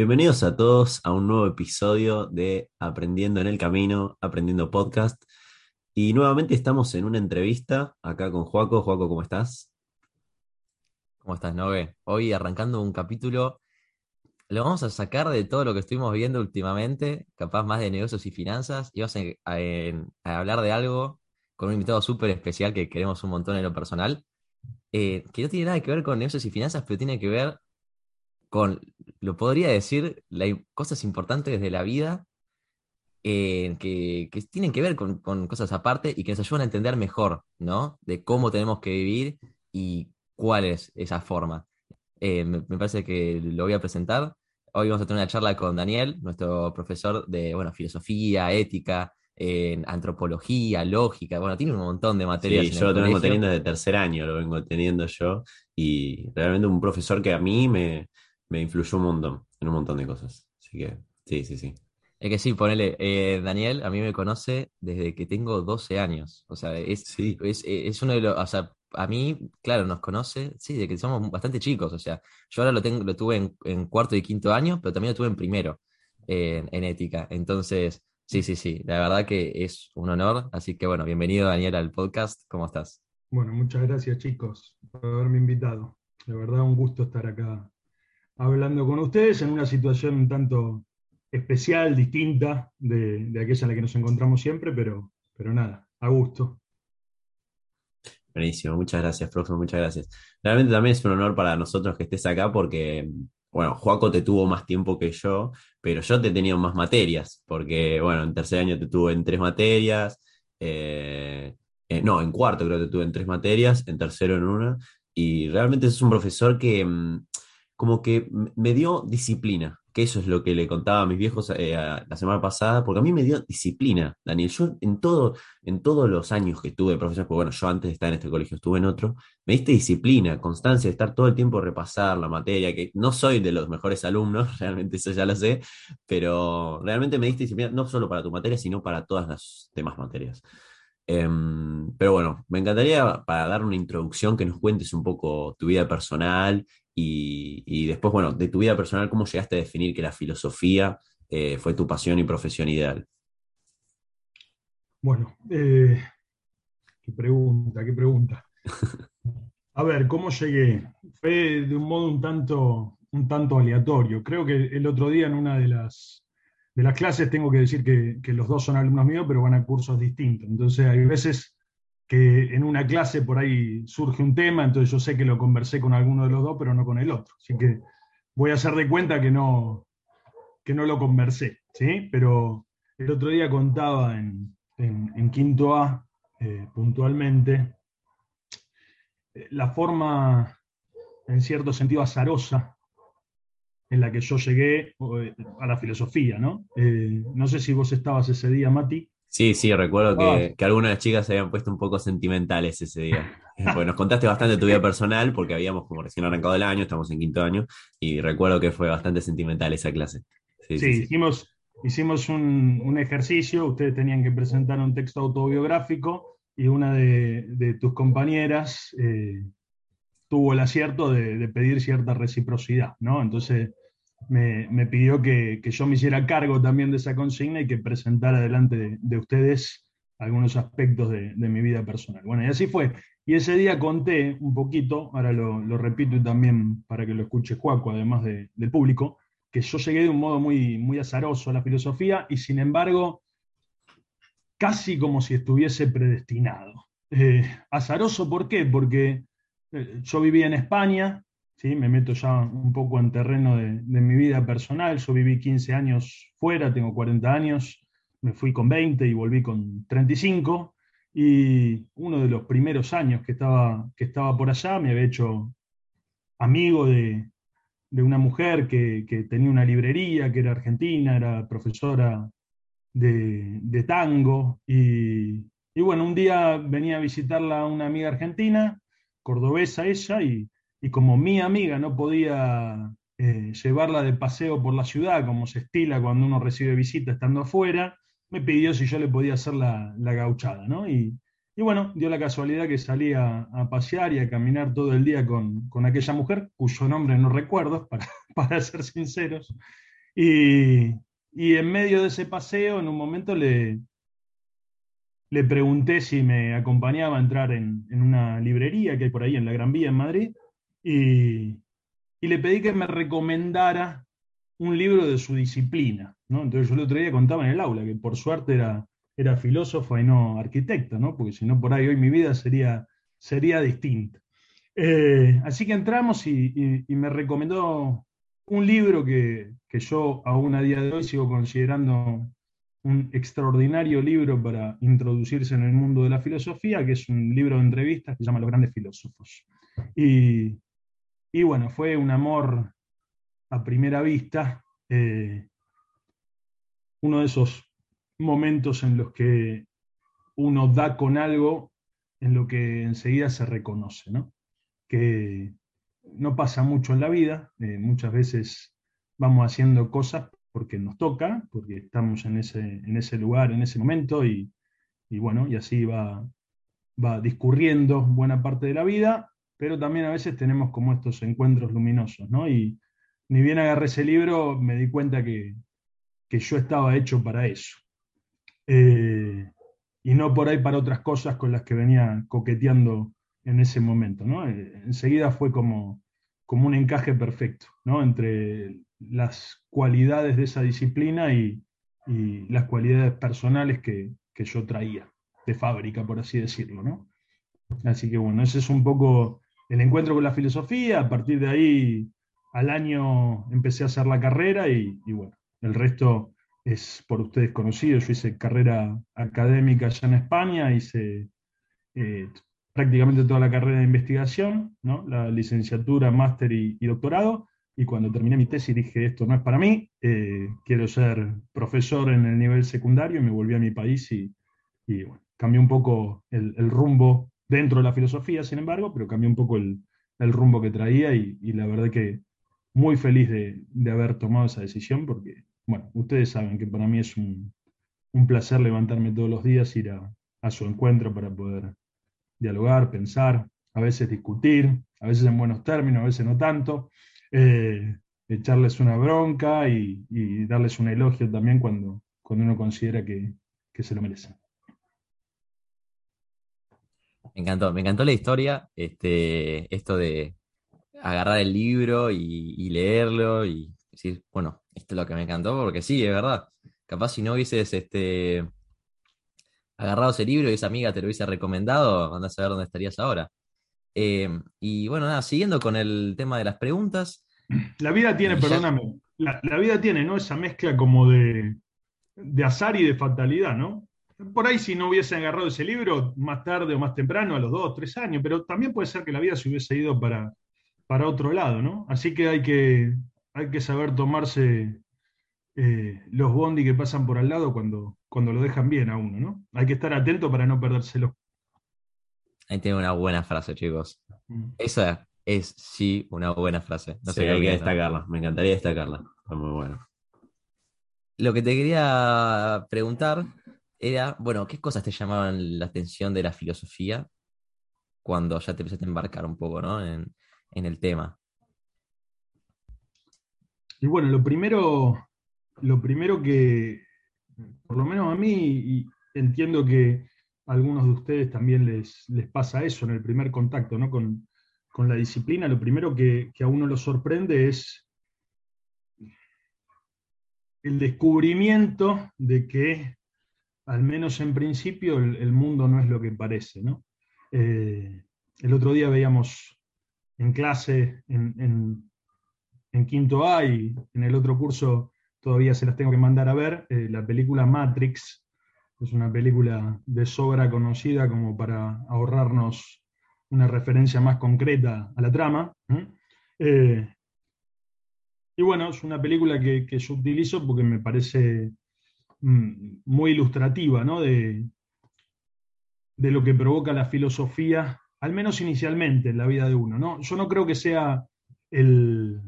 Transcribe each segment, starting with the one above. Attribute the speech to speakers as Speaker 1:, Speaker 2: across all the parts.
Speaker 1: Bienvenidos a todos a un nuevo episodio de Aprendiendo en el Camino, Aprendiendo Podcast. Y nuevamente estamos en una entrevista acá con Joaco. Joaco, ¿cómo estás?
Speaker 2: ¿Cómo estás, Nove? Hoy arrancando un capítulo, lo vamos a sacar de todo lo que estuvimos viendo últimamente, capaz más de negocios y finanzas, y vamos a, a hablar de algo con un invitado súper especial que queremos un montón en lo personal, eh, que no tiene nada que ver con negocios y finanzas, pero tiene que ver con, lo podría decir, cosas importantes de la vida eh, que, tienen que ver con, cosas aparte y que nos ayudan a entender mejor, ¿no? De cómo tenemos que vivir y cuál es esa forma. Eh, me, parece que lo voy a presentar. Hoy vamos a tener una charla con Daniel, nuestro profesor de bueno, filosofía, ética, antropología, lógica, bueno, tiene un montón de materias.
Speaker 1: Sí, yo lo vengo teniendo de tercer año, lo vengo teniendo yo, y realmente un profesor que a mí me, influyó un montón, en un montón de cosas. Así que, sí, sí, sí.
Speaker 2: Es que sí, ponele, eh, Daniel a mí me conoce desde que tengo 12 años. O sea, es, sí. es, uno de los, o sea, a mí, claro, nos conoce, sí, de que somos bastante chicos. O sea, yo ahora lo tengo, lo tuve en, cuarto y quinto año, pero también lo tuve en primero, en ética. Entonces, Sí, sí, sí, la verdad que es un honor. Así que bueno, bienvenido Daniel al podcast. ¿Cómo estás?
Speaker 3: Bueno, muchas gracias chicos por haberme invitado. De verdad un gusto estar acá hablando con ustedes en una situación un tanto especial, distinta de, aquella en la que nos encontramos siempre, pero, pero nada, a gusto.
Speaker 1: Buenísimo, muchas gracias, profe, muchas gracias. Realmente también es un honor para nosotros que estés acá porque bueno, Joaco te tuvo más tiempo que yo, pero yo te he tenido más materias, porque, bueno, en tercer año te tuve en tres materias, eh, eh, no, en cuarto creo que te tuve en tres materias, en tercero en una, y realmente es un profesor que mm, como que me dio disciplina, que eso es lo que le contaba a mis viejos eh, la semana pasada, porque a mí me dio disciplina, Daniel. Yo en, todo, en todos los años que estuve profesor, porque bueno, yo antes de estar en este colegio estuve en otro, me diste disciplina, constancia, de estar todo el tiempo repasar la materia, que no soy de los mejores alumnos, realmente eso ya lo sé, pero realmente me diste disciplina no solo para tu materia, sino para todas las demás materias. Em, pero bueno, me encantaría para dar una introducción que nos cuentes un poco tu vida personal y, después, bueno, de tu vida personal, ¿cómo llegaste a definir que la filosofía eh, fue tu pasión y profesión ideal?
Speaker 3: Bueno, eh, qué pregunta, qué pregunta. A ver, ¿cómo llegué? Fue de un modo un tanto, un tanto aleatorio. Creo que el otro día en una de las, de las clases tengo que decir que, que los dos son alumnos míos, pero van a cursos distintos. Entonces hay veces que en una clase por ahí surge un tema, entonces yo sé que lo conversé con alguno de los dos, pero no con el otro. Así que voy a hacer de cuenta que no, que no lo conversé, ¿sí? Pero el otro día contaba en, quinto A, eh, puntualmente, eh, la forma, en cierto sentido, azarosa en la que yo llegué eh, a la filosofía, ¿no? no sé si vos estabas ese día, Mati,
Speaker 1: Sí, sí, recuerdo que, que, algunas de las chicas se habían puesto un poco sentimentales ese día. Pues nos contaste bastante tu vida personal porque habíamos como recién arrancado el año, estamos en quinto año, y recuerdo que fue bastante sentimental esa clase.
Speaker 3: Sí, hicimos, hicimos un, ejercicio, ustedes tenían que presentar un texto autobiográfico y una de, tus compañeras eh, tuvo el acierto de, de, pedir cierta reciprocidad, ¿no? Entonces me, pidió que, yo me hiciera cargo también de esa consigna y que presentara delante de, ustedes algunos aspectos de, mi vida personal. Bueno, y así fue. Y ese día conté un poquito, ahora lo, repito y también para que lo escuche Juaco, además del público, que yo llegué de un modo muy, muy azaroso a la filosofía y sin embargo casi como si estuviese predestinado. Eh, azaroso, ¿por qué? Porque eh, yo vivía en España, me meto ya un poco en terreno de, mi vida personal. Yo viví 15 años fuera, tengo 40 años, me fui con 20 y volví con 35. Y uno de los primeros años que estaba, que estaba por allá me había hecho amigo de, una mujer que, tenía una librería, que era argentina, era profesora de, tango. Y, y, bueno, un día venía a visitarla una amiga argentina, cordobesa ella, y y como mi amiga no podía eh, llevarla de paseo por la ciudad, como se estila cuando uno recibe visita estando afuera, me pidió si yo le podía hacer la, gauchada, ¿no? Y, bueno, dio la casualidad que salía a, pasear y a caminar todo el día con, aquella mujer, cuyo nombre no recuerdo, para, para ser sinceros, Y, en medio de ese paseo, en un momento le, le pregunté si me acompañaba a entrar en, una librería que hay por ahí en la Gran Vía en Madrid y, le pedí que me recomendara un libro de su disciplina. Entonces yo el otro día contaba en el aula que por suerte era, era filósofo y no arquitecto, ¿no? porque si no por ahí hoy mi vida sería, sería distinta. Eh, así que entramos y, me recomendó un libro que, yo aún a día de hoy sigo considerando un extraordinario libro para introducirse en el mundo de la filosofía, que es un libro de entrevistas que se llama Los grandes filósofos. Y, bueno, fue un amor a primera vista, eh, uno de esos momentos en los que uno da con algo en lo que enseguida se reconoce, ¿no? Que no pasa mucho en la vida, eh, muchas veces vamos haciendo cosas porque nos toca, porque estamos en ese, en ese lugar, en ese momento, y, bueno, y así va, va discurriendo buena parte de la vida, pero también a veces tenemos como estos encuentros luminosos, ¿no? Y ni bien agarré ese libro, me di cuenta que, yo estaba hecho para eso. Eh, y no por ahí para otras cosas con las que venía coqueteando en ese momento, ¿no? Eh, enseguida fue como, como un encaje perfecto, ¿no? Entre las cualidades de esa disciplina y, las cualidades personales que, yo traía de fábrica, por así decirlo, ¿no? Así que bueno, ese es un poco el encuentro con la filosofía, a partir de ahí al año empecé a hacer la carrera y, bueno, el resto es por ustedes conocido, yo hice carrera académica allá en España, hice eh, prácticamente toda la carrera de investigación, ¿no? la licenciatura, máster y, doctorado, y cuando terminé mi tesis dije, esto no es para mí, eh, quiero ser profesor en el nivel secundario y me volví a mi país y, bueno, cambié un poco el, rumbo dentro de la filosofía, sin embargo, pero cambié un poco el, rumbo que traía y, la verdad que muy feliz de, haber tomado esa decisión porque, bueno, ustedes saben que para mí es un, placer levantarme todos los días, ir a su encuentro para poder dialogar, pensar, a veces discutir, a veces en buenos términos, a veces no tanto, eh, echarles una bronca y, darles un elogio también cuando, cuando uno considera que, se lo merecen.
Speaker 2: Me encantó, me encantó la historia, este, esto de agarrar el libro y, leerlo y decir, bueno, esto es lo que me encantó, porque sí, es verdad. Capaz si no hubieses este, agarrado ese libro y esa amiga te lo hubiese recomendado, andás a ver dónde estarías ahora. Eh, y bueno, nada, siguiendo con el tema de las preguntas.
Speaker 3: La vida tiene, perdóname, la, vida tiene, ¿no? Esa mezcla como de, azar y de fatalidad, ¿no? Por ahí si no hubiese agarrado ese libro, más tarde o más temprano, a los dos, tres años, pero también puede ser que la vida se hubiese ido para, para otro lado, ¿no? Así que hay que, hay que saber tomarse eh, los bondi que pasan por al lado cuando, cuando lo dejan bien a uno, ¿no? Hay que estar atento para no perdérselo.
Speaker 2: Ahí tiene una buena frase, chicos. Mm. Esa es sí una buena frase.
Speaker 1: No sé hay que destacarla. Me encantaría destacarla. Está muy bueno.
Speaker 2: Lo que te quería preguntar era, bueno, ¿qué cosas te llamaban la atención de la filosofía cuando ya te empezaste a embarcar un poco, ¿no? en el tema?
Speaker 3: Y bueno, lo primero, lo primero que, por lo menos a mí, y entiendo que a algunos de ustedes también les, les pasa eso en el primer contacto ¿no? con, la disciplina, lo primero que, a uno lo sorprende es el descubrimiento de que, al menos en principio, el, mundo no es lo que parece. ¿no? Eh, el otro día veíamos en clase, en, quinto A y en el otro curso todavía se las tengo que mandar a ver, eh, la película Matrix, es una película de sobra conocida como para ahorrarnos una referencia más concreta a la trama. Eh, y bueno, es una película que, yo utilizo porque me parece muy ilustrativa de, de, lo que provoca la filosofía, al menos inicialmente en la vida de uno. ¿no? Yo no creo que sea el,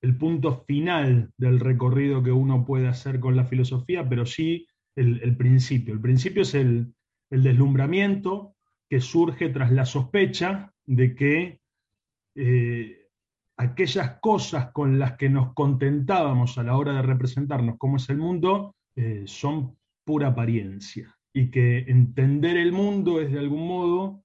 Speaker 3: el punto final del recorrido que uno puede hacer con la filosofía, pero sí el, principio. El principio es el, deslumbramiento que surge tras la sospecha de que eh, aquellas cosas con las que nos contentábamos a la hora de representarnos cómo es el mundo eh, son pura apariencia y que entender el mundo es de algún modo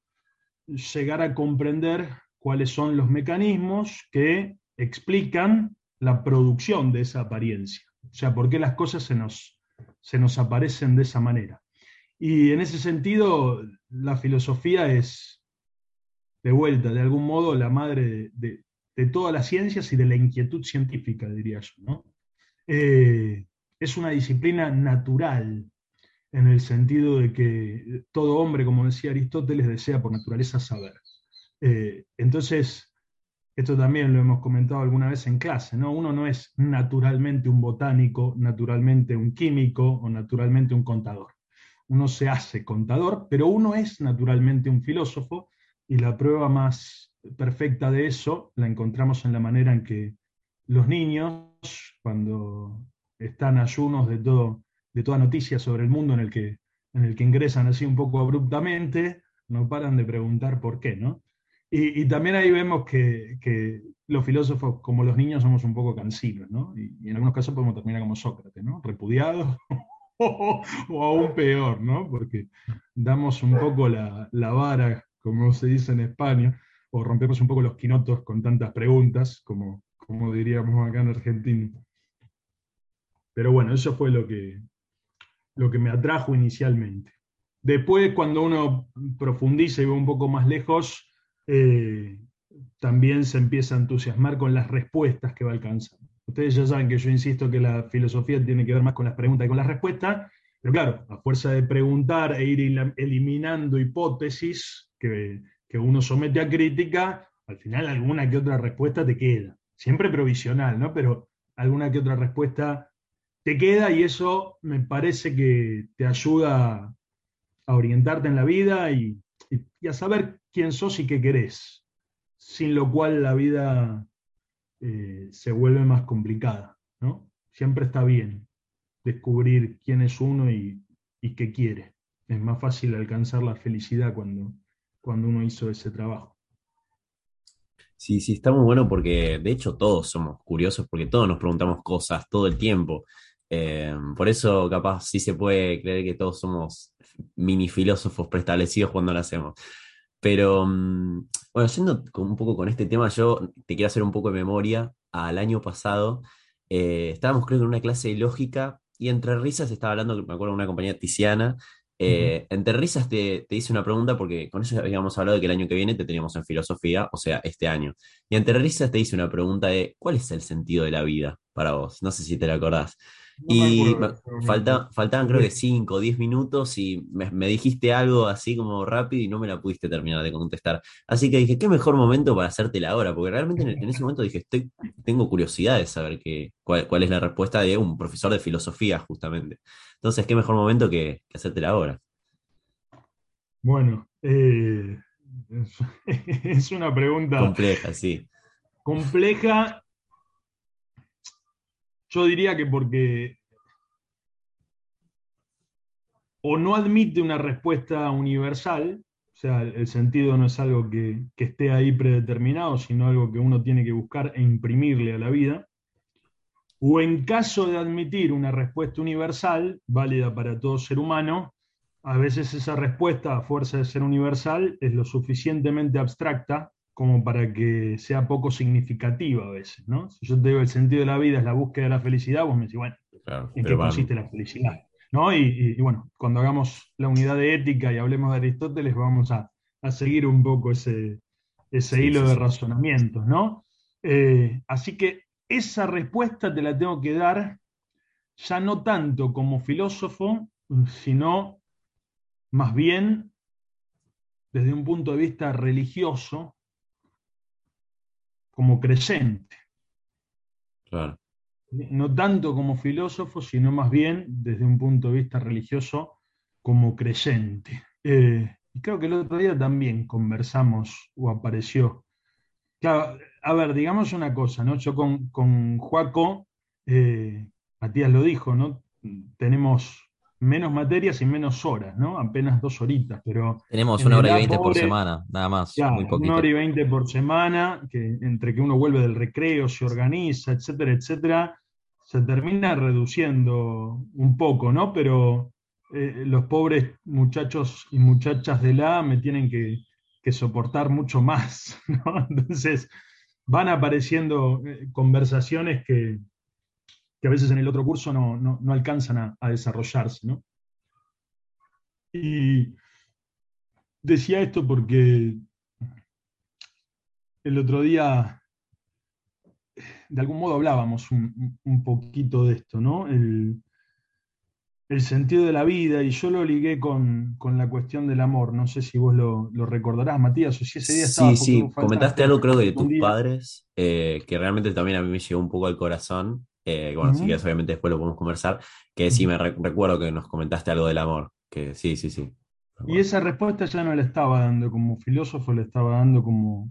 Speaker 3: llegar a comprender cuáles son los mecanismos que explican la producción de esa apariencia. O sea, por qué las cosas se nos, se nos aparecen de esa manera. Y en ese sentido, la filosofía es, de vuelta, de algún modo, la madre de, todas las ciencias y de la inquietud científica, diría yo. Eh, es una disciplina natural, en el sentido de que todo hombre, como decía Aristóteles, desea por naturaleza saber. Eh, entonces, esto también lo hemos comentado alguna vez en clase, ¿no? Uno no es naturalmente un botánico, naturalmente un químico o naturalmente un contador. Uno se hace contador, pero uno es naturalmente un filósofo y la prueba más perfecta de eso la encontramos en la manera en que los niños, cuando están ayunos de todo de toda noticia sobre el mundo en el que, en el que ingresan así un poco abruptamente, no paran de preguntar por qué, ¿no? Y, también ahí vemos que, los filósofos, como los niños, somos un poco cansinos, ¿no? Y, en algunos casos podemos terminar como Sócrates, ¿no? Repudiados o, aún peor, ¿no? Porque damos un poco la, la, vara, como se dice en España, o rompemos un poco los quinotos con tantas preguntas, como, como diríamos acá en Argentina. Pero bueno, eso fue lo que, lo que me atrajo inicialmente. Después, cuando uno profundiza y ve un poco más lejos, eh, también se empieza a entusiasmar con las respuestas que va alcanzando. Ustedes ya saben que yo insisto que la filosofía tiene que ver más con las preguntas y con las respuestas, pero claro, a fuerza de preguntar e ir eliminando hipótesis que, que uno somete a crítica, al final alguna que otra respuesta te queda. Siempre provisional, ¿no? Pero alguna que otra respuesta te queda y eso me parece que te ayuda a orientarte en la vida y, a saber quién sos y qué querés, sin lo cual la vida eh, se vuelve más complicada. ¿no? Siempre está bien descubrir quién es uno y, qué quiere. Es más fácil alcanzar la felicidad cuando, cuando uno hizo ese trabajo.
Speaker 1: Sí, sí, está muy bueno porque de hecho todos somos curiosos porque todos nos preguntamos cosas todo el tiempo. Eh, por eso, capaz, sí se puede creer que todos somos mini filósofos preestablecidos cuando lo hacemos. Pero, mm, bueno, yendo un poco con este tema, yo te quiero hacer un poco de memoria. Al año pasado eh, estábamos, creo, en una clase de lógica y entre risas estaba hablando, me acuerdo, de una compañía Tiziana. Eh, entre risas te, te, hice una pregunta porque con eso habíamos hablado de que el año que viene te teníamos en filosofía, o sea, este año. Y entre risas te hice una pregunta de ¿cuál es el sentido de la vida para vos? No sé si te la acordás y falta, faltaban creo que 5 o 10 minutos y me, dijiste algo así como rápido y no me la pudiste terminar de contestar. Así que dije, qué mejor momento para hacértela ahora, porque realmente en, ese momento dije, estoy, tengo curiosidad de saber qué, cuál, es la respuesta de un profesor de filosofía justamente. Entonces, qué mejor momento que, que hacértela ahora.
Speaker 3: Bueno, eh, es una pregunta
Speaker 1: compleja, sí.
Speaker 3: Compleja yo diría que porque o no admite una respuesta universal, o sea, el sentido no es algo que, esté ahí predeterminado, sino algo que uno tiene que buscar e imprimirle a la vida, o en caso de admitir una respuesta universal, válida para todo ser humano, a veces esa respuesta, a fuerza de ser universal, es lo suficientemente abstracta como para que sea poco significativa a veces, ¿no? Si yo te digo el sentido de la vida es la búsqueda de la felicidad, vos me decís, bueno, ¿en qué consiste la felicidad? ¿No? Y, bueno, cuando hagamos la unidad de ética y hablemos de Aristóteles, vamos a, seguir un poco ese, ese hilo de razonamientos, ¿no? Eh, así que esa respuesta te la tengo que dar ya no tanto como filósofo, sino más bien desde un punto de vista religioso, como creyente. No tanto como filósofo, sino más bien desde un punto de vista religioso como creyente. Eh, y creo que el otro día también conversamos o apareció. a ver, digamos una cosa, ¿no? Yo con, con Juaco, eh, Matías lo dijo, ¿no? Tenemos menos materias y menos horas, ¿no? Apenas dos horitas, pero...
Speaker 2: Tenemos
Speaker 3: en
Speaker 2: una hora y veinte por semana, nada más,
Speaker 3: Ya,
Speaker 2: muy poquito.
Speaker 3: una hora y veinte por semana, que entre que uno vuelve del recreo, se organiza, etcétera, etcétera, se termina reduciendo un poco, ¿no? Pero eh, los pobres muchachos y muchachas de la me tienen que, que soportar mucho más, ¿no? Entonces van apareciendo eh, conversaciones que, que a veces en el otro curso no, no- no alcanzan a, a desarrollarse, ¿no? Y decía esto porque el otro día, de algún modo hablábamos un, un poquito de esto, ¿no? El, el sentido de la vida, y yo lo ligué con, con la cuestión del amor. No sé si vos lo, lo recordarás, Matías, o si ese día estaba.
Speaker 1: Sí, sí, comentaste algo creo de tus
Speaker 3: día.
Speaker 1: padres, eh, que realmente también a mí me llegó un poco al corazón. Eh, bueno, si
Speaker 3: Ujú.
Speaker 1: quieres obviamente después lo podemos conversar, que sí me re- recuerdo que nos comentaste algo del amor, que sí, sí, sí.
Speaker 3: Y esa respuesta ya no la estaba dando como filósofo, la estaba dando como,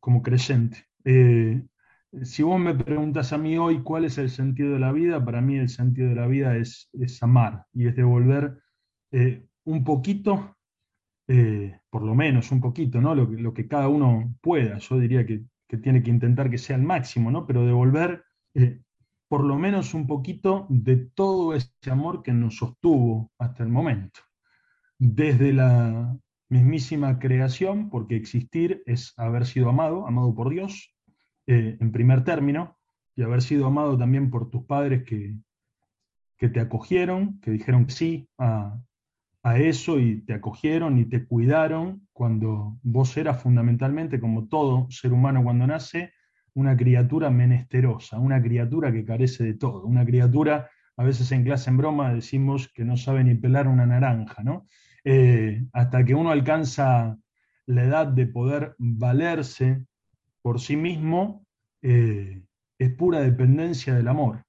Speaker 3: como creyente. Eh, si vos me preguntas a mí hoy cuál es el sentido de la vida, para mí el sentido de la vida es, es amar y es devolver eh, un poquito, eh, por lo menos un poquito, ¿no? Lo que, lo que cada uno pueda. Yo diría que, que tiene que intentar que sea el máximo, ¿no? Pero devolver eh, por lo menos un poquito de todo ese amor que nos sostuvo hasta el momento. Desde la mismísima creación, porque existir es haber sido amado, amado por Dios, eh, en primer término, y haber sido amado también por tus padres que, que te acogieron, que dijeron sí a, a eso y te acogieron y te cuidaron cuando vos eras fundamentalmente, como todo ser humano cuando nace, una criatura menesterosa, una criatura que carece de todo, una criatura, a veces en clase en broma decimos que no sabe ni pelar una naranja, ¿no? Eh, hasta que uno alcanza la edad de poder valerse por sí mismo, eh, es pura dependencia del amor,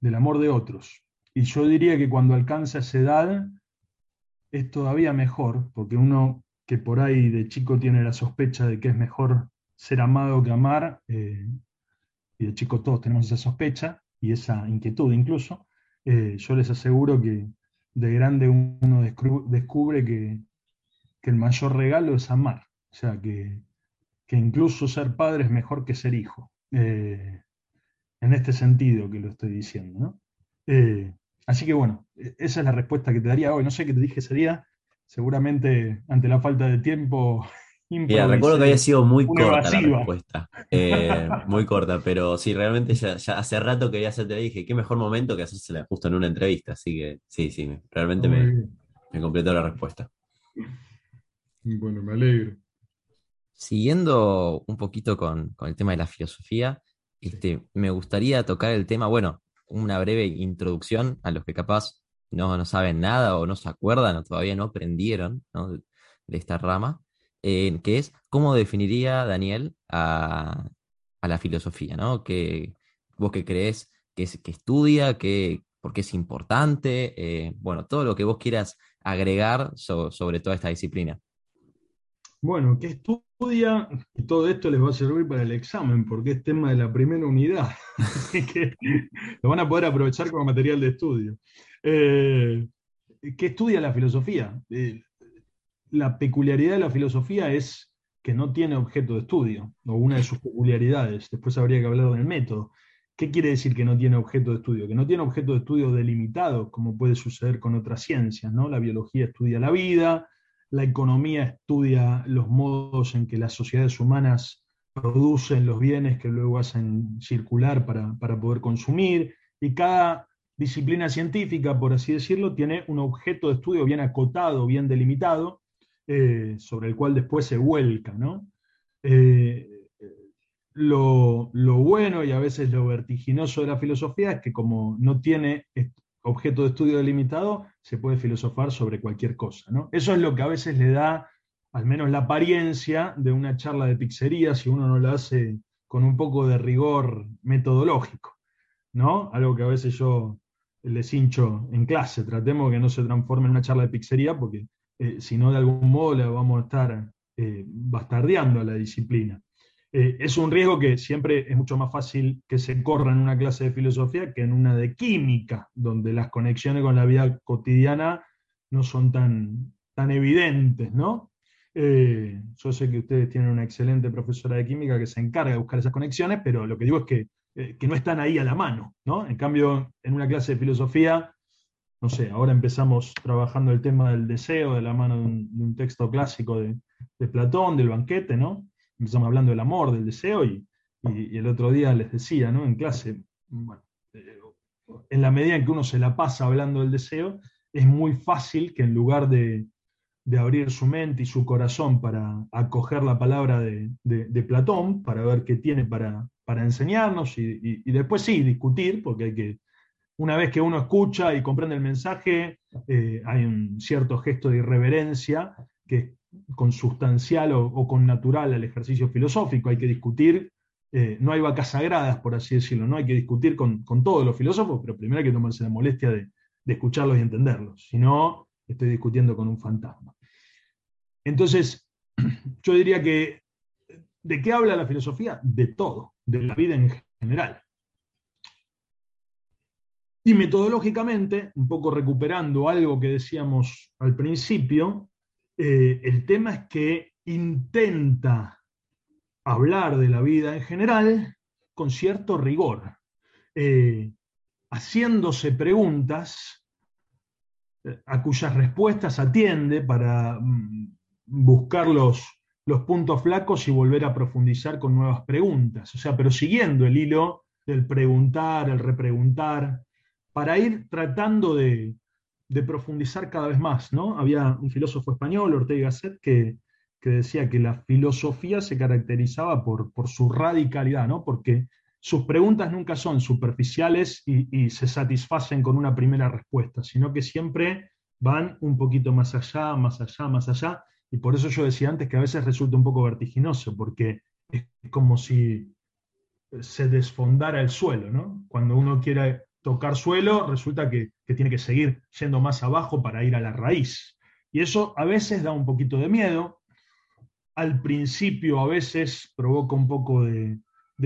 Speaker 3: del amor de otros. Y yo diría que cuando alcanza esa edad es todavía mejor, porque uno que por ahí de chico tiene la sospecha de que es mejor ser amado que amar, eh, y de chico todos tenemos esa sospecha y esa inquietud incluso, eh, yo les aseguro que de grande uno descubre que, que el mayor regalo es amar, o sea, que, que incluso ser padre es mejor que ser hijo, eh, en este sentido que lo estoy diciendo, ¿no? Así que bueno, e- esa es la respuesta que te daría hoy, no sé qué te dije ese día, seguramente ante la falta de tiempo...
Speaker 1: Mira, recuerdo que había sido muy corta la respuesta. Eh, muy corta, pero sí, realmente ya, ya hace rato quería hacerte la dije, qué mejor momento que hacérsela justo en una entrevista. Así que sí, sí, realmente me, completó la respuesta.
Speaker 3: Bueno, me alegro.
Speaker 2: Siguiendo un poquito con, con el tema de la filosofía, este, me gustaría tocar el tema, bueno, una breve introducción a los que capaz no, no saben nada o no se acuerdan o todavía no aprendieron de esta rama, eh, que es cómo definiría Daniel a, la filosofía, ¿no? Que, vos que crees que, es, que estudia, que, por qué es importante, eh, bueno, todo lo que vos quieras agregar so- sobre toda esta disciplina.
Speaker 3: Bueno, ¿qué estudia? Y todo esto les va a servir para el examen, porque es tema de la primera unidad. Que lo van a poder aprovechar como material de estudio. Eh, ¿Qué estudia la filosofía? Eh, la peculiaridad de la filosofía es que no tiene objeto de estudio, o una de sus peculiaridades. Después habría que hablar del método. ¿Qué quiere decir que no tiene objeto de estudio? Que no tiene objeto de estudio delimitado, como puede suceder con otras ciencias, ¿no? La biología estudia la vida, la economía estudia los modos en que las sociedades humanas producen los bienes que luego hacen circular para, para poder consumir, y cada disciplina científica, por así decirlo, tiene un objeto de estudio bien acotado, bien delimitado, eh, sobre el cual después se vuelca, ¿no? Eh, lo, lo bueno y a veces lo vertiginoso de la filosofía es que como no tiene objeto de estudio delimitado, se puede filosofar sobre cualquier cosa, ¿no? Eso es lo que a veces le da, al menos la apariencia de una charla de pizzería, si uno no la hace con un poco de rigor metodológico, ¿no? Algo que a veces yo les hincho en clase, tratemos que no se transforme en una charla de pizzería, porque eh, si no de algún modo le vamos a estar eh, bastardeando a la disciplina. Eh, es un riesgo que siempre es mucho más fácil que se corra en una clase de filosofía que en una de química, donde las conexiones con la vida cotidiana no son tan, tan evidentes, ¿no? Eh, yo sé que ustedes tienen una excelente profesora de química que se encarga de buscar esas conexiones, pero lo que digo es que, que no están ahí a la mano, ¿no? En cambio, en una clase de filosofía, no sé, ahora empezamos trabajando el tema del deseo de la mano de un, texto clásico de, de Platón, del banquete, ¿no? empezamos hablando del amor, del deseo, y, el otro día les decía, ¿no? En clase, eh, en la medida en que uno se la pasa hablando del deseo, es muy fácil que en lugar de, abrir su mente y su corazón para acoger la palabra de, Platón, para ver qué tiene para, para enseñarnos, y, después sí, discutir, porque hay que, una vez que uno escucha y comprende el mensaje, eh, hay un cierto gesto de irreverencia que consustancial o, con natural al ejercicio filosófico, hay que discutir, eh, no hay vacas sagradas, por así decirlo, no hay que discutir con, todos los filósofos, pero primero hay que tomarse la molestia de, escucharlos y entenderlos, si no, estoy discutiendo con un fantasma. Entonces, yo diría que, ¿de qué habla la filosofía? De todo, de la vida en general. Y metodológicamente, un poco recuperando algo que decíamos al principio, eh, el tema es que intenta hablar de la vida en general con cierto rigor, eh, haciéndose preguntas eh, a cuyas respuestas atiende para mm, buscar los, los puntos flacos y volver a profundizar con nuevas preguntas. O sea, pero siguiendo el hilo del preguntar, el repreguntar, para ir tratando de, profundizar cada vez más, ¿no? Había un filósofo español, Ortega y Gasset, que, decía que la filosofía se caracterizaba por, su radicalidad, ¿no? Porque sus preguntas nunca son superficiales y, se satisfacen con una primera respuesta, sino que siempre van un poquito más allá, más allá, más allá, y por eso yo decía antes que a veces resulta un poco vertiginoso, porque es como si se desfondara el suelo, ¿no? Cuando uno quiere tocar suelo, resulta que, tiene que seguir yendo más abajo para ir a la raíz. Y eso a veces da un poquito de miedo, al principio a veces provoca un poco de,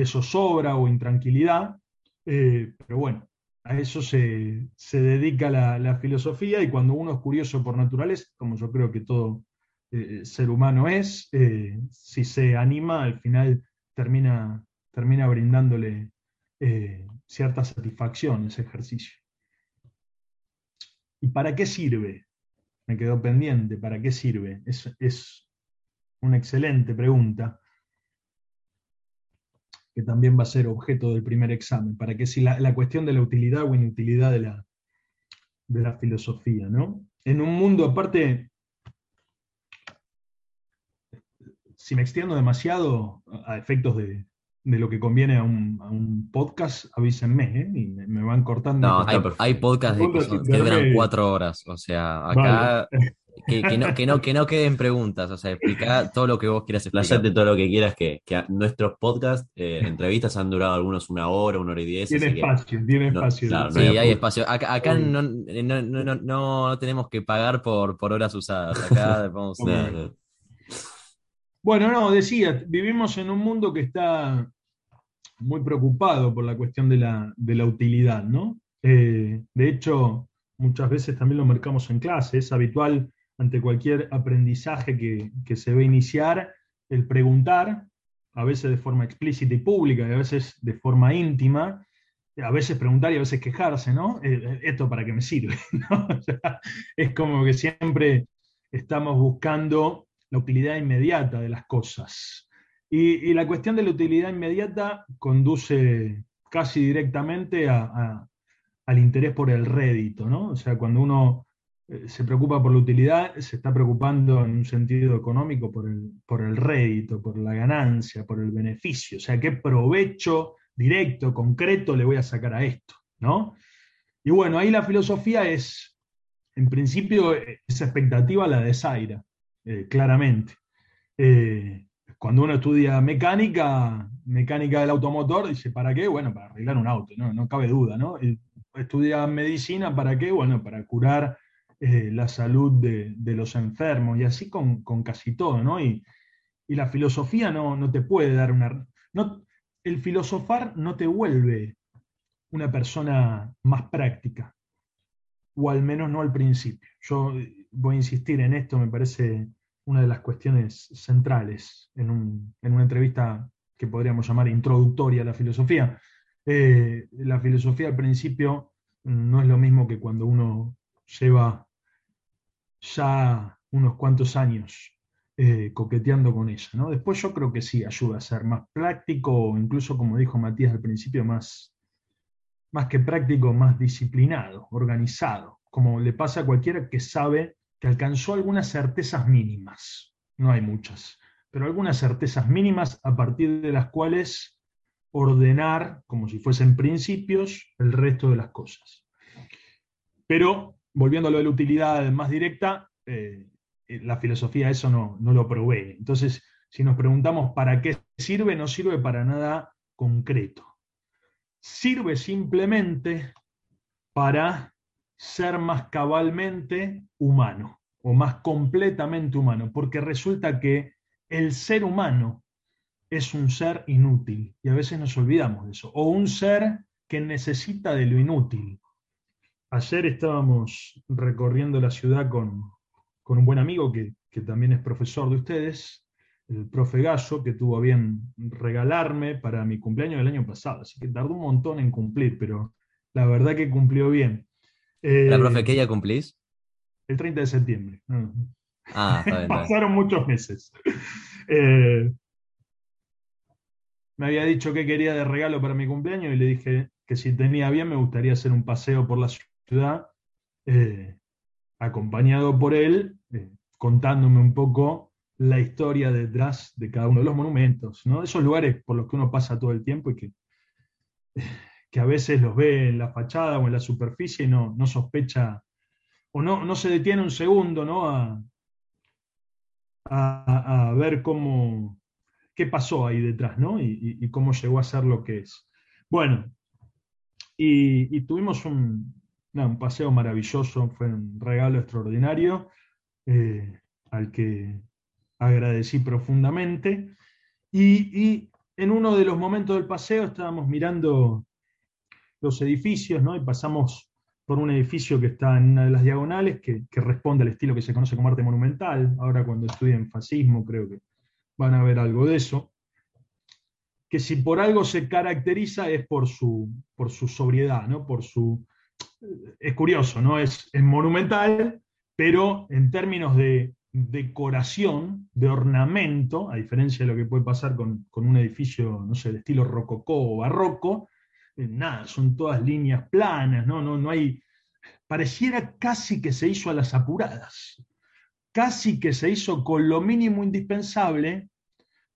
Speaker 3: zozobra o intranquilidad, eh, pero bueno, a eso se, dedica la, filosofía y cuando uno es curioso por naturaleza, como yo creo que todo eh, ser humano es, eh, si se anima, al final termina, termina brindándole cierta satisfacción ese ejercicio. ¿Y para qué sirve? Me quedó pendiente, ¿para qué sirve? Es, una excelente pregunta que también va a ser objeto del primer examen, para que si la, cuestión de la utilidad o inutilidad de la, de la filosofía, ¿no? En un mundo aparte, si me extiendo demasiado a efectos de, de lo que conviene a un, podcast, avísenme, ¿eh? y me, van cortando.
Speaker 2: No, hay, podcasts que, duran cuatro horas, o sea, acá que, no, que, no, que no queden preguntas, o sea, explica todo lo que vos quieras explicar.
Speaker 1: todo lo que quieras, que, que nuestros podcasts, eh, entrevistas han durado algunos una hora, una hora y diez.
Speaker 3: Tiene espacio, tiene espacio.
Speaker 2: sí, hay, espacio. Acá, acá no, no, no, no, tenemos que pagar por, por horas usadas, acá vamos
Speaker 3: bueno, no, decía, vivimos en un mundo que está muy preocupado por la cuestión de la, utilidad, ¿no? Eh, de hecho, muchas veces también lo marcamos en clase, es habitual ante cualquier aprendizaje que, se ve iniciar el preguntar, a veces de forma explícita y pública, y a veces de forma íntima, a veces preguntar y a veces quejarse, ¿no? Eh, eh, ¿Esto para qué me sirve? es como que siempre estamos buscando la utilidad inmediata de las cosas. Y, la cuestión de la utilidad inmediata conduce casi directamente al interés por el rédito, ¿no? O sea, cuando uno eh, se preocupa por la utilidad, se está preocupando en un sentido económico por el, por el rédito, por la ganancia, por el beneficio. O sea, qué provecho directo, concreto le voy a sacar a esto, ¿no? Y bueno, ahí la filosofía es, en principio, esa expectativa la desaira. Eh, claramente. Eh, cuando uno estudia mecánica, mecánica del automotor, dice, ¿para qué? Bueno, para arreglar un auto, no, cabe duda, ¿no? Estudia medicina, ¿para qué? Bueno, para curar eh, la salud de, los enfermos, y así con, casi todo, ¿no? Y, y la filosofía no, no te puede dar una... No, el filosofar no te vuelve una persona más práctica, o al menos no al principio. Yo voy a insistir en esto, me parece una de las cuestiones centrales en, una entrevista que podríamos llamar introductoria a la filosofía. Eh, la filosofía al principio no es lo mismo que cuando uno lleva ya unos cuantos años eh, coqueteando con ella. ¿no? Después yo creo que sí ayuda a ser más práctico, o incluso como dijo Matías al principio, más, más que práctico, más disciplinado, organizado, como le pasa a cualquiera que sabe que alcanzó algunas certezas mínimas. No hay muchas, pero algunas certezas mínimas a partir de las cuales ordenar, como si fuesen principios, el resto de las cosas. Pero, volviendo a lo de la utilidad más directa, eh, la filosofía eso no, no lo provee. Entonces, si nos preguntamos para qué sirve, no sirve para nada concreto. Sirve simplemente para ser más cabalmente humano o más completamente humano, porque resulta que el ser humano es un ser inútil y a veces nos olvidamos de eso, o un ser que necesita de lo inútil. Ayer estábamos recorriendo la ciudad con, con un buen amigo que, también es profesor de ustedes, el profe Gallo, que tuvo a bien regalarme para mi cumpleaños del año pasado. Así que tardó un montón en cumplir, pero la verdad que cumplió bien.
Speaker 2: ¿La profe eh, qué día cumplís?
Speaker 3: El 30 de septiembre.
Speaker 2: Ah,
Speaker 3: Pasaron muchos meses. Eh, me había dicho que quería de regalo para mi cumpleaños y le dije que si tenía bien me gustaría hacer un paseo por la ciudad. Eh, acompañado por él, contándome un poco la historia detrás de cada uno de los monumentos, ¿no? esos lugares por los que uno pasa todo el tiempo y que, que a veces los ve en la fachada o en la superficie y no, no sospecha o no, no se detiene un segundo ¿no? a, a, ver cómo, qué pasó ahí detrás ¿no? y, cómo llegó a ser lo que es. Bueno, y tuvimos un, un paseo maravilloso, fue un regalo extraordinario eh, al que agradecí profundamente. Y, en uno de los momentos del paseo estábamos mirando los edificios, ¿no? Y pasamos por un edificio que está en una de las diagonales, que, que responde al estilo que se conoce como arte monumental. Ahora cuando estudien fascismo creo que van a ver algo de eso. Que si por algo se caracteriza es por su, por su sobriedad, ¿no? por su es curioso, ¿no? Es, monumental, pero en términos de decoración, de ornamento, a diferencia de lo que puede pasar con, un edificio, no sé, de estilo rococó o barroco, eh, nada, son todas líneas planas, ¿no? No, no hay. Pareciera casi que se hizo a las apuradas, casi que se hizo con lo mínimo indispensable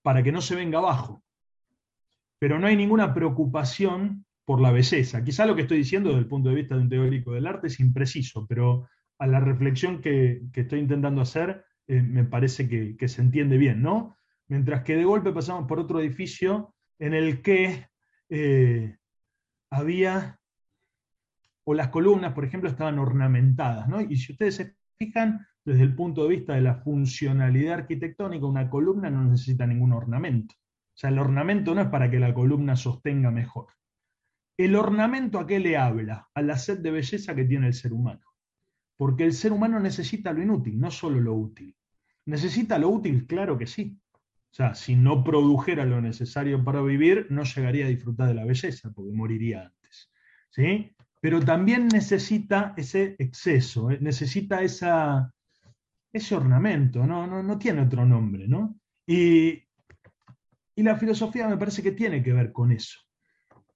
Speaker 3: para que no se venga abajo. Pero no hay ninguna preocupación por la belleza. Quizá lo que estoy diciendo desde el punto de vista de un teórico del arte es impreciso, pero a la reflexión que, estoy intentando hacer eh, me parece que, se entiende bien, ¿no? Mientras que de golpe pasamos por otro edificio en el que eh, había, o las columnas, por ejemplo, estaban ornamentadas, ¿no? Y si ustedes se fijan, desde el punto de vista de la funcionalidad arquitectónica, una columna no necesita ningún ornamento. O sea, el ornamento no es para que la columna sostenga mejor. El ornamento a qué le habla? A la sed de belleza que tiene el ser humano. Porque el ser humano necesita lo inútil, no solo lo útil. ¿Necesita lo útil? Claro que sí. O sea, si no produjera lo necesario para vivir, no llegaría a disfrutar de la belleza, porque moriría antes. ¿sí? Pero también necesita ese exceso, ¿eh? necesita esa, ese ornamento, ¿no? No, no tiene otro nombre. ¿no? Y, y la filosofía me parece que tiene que ver con eso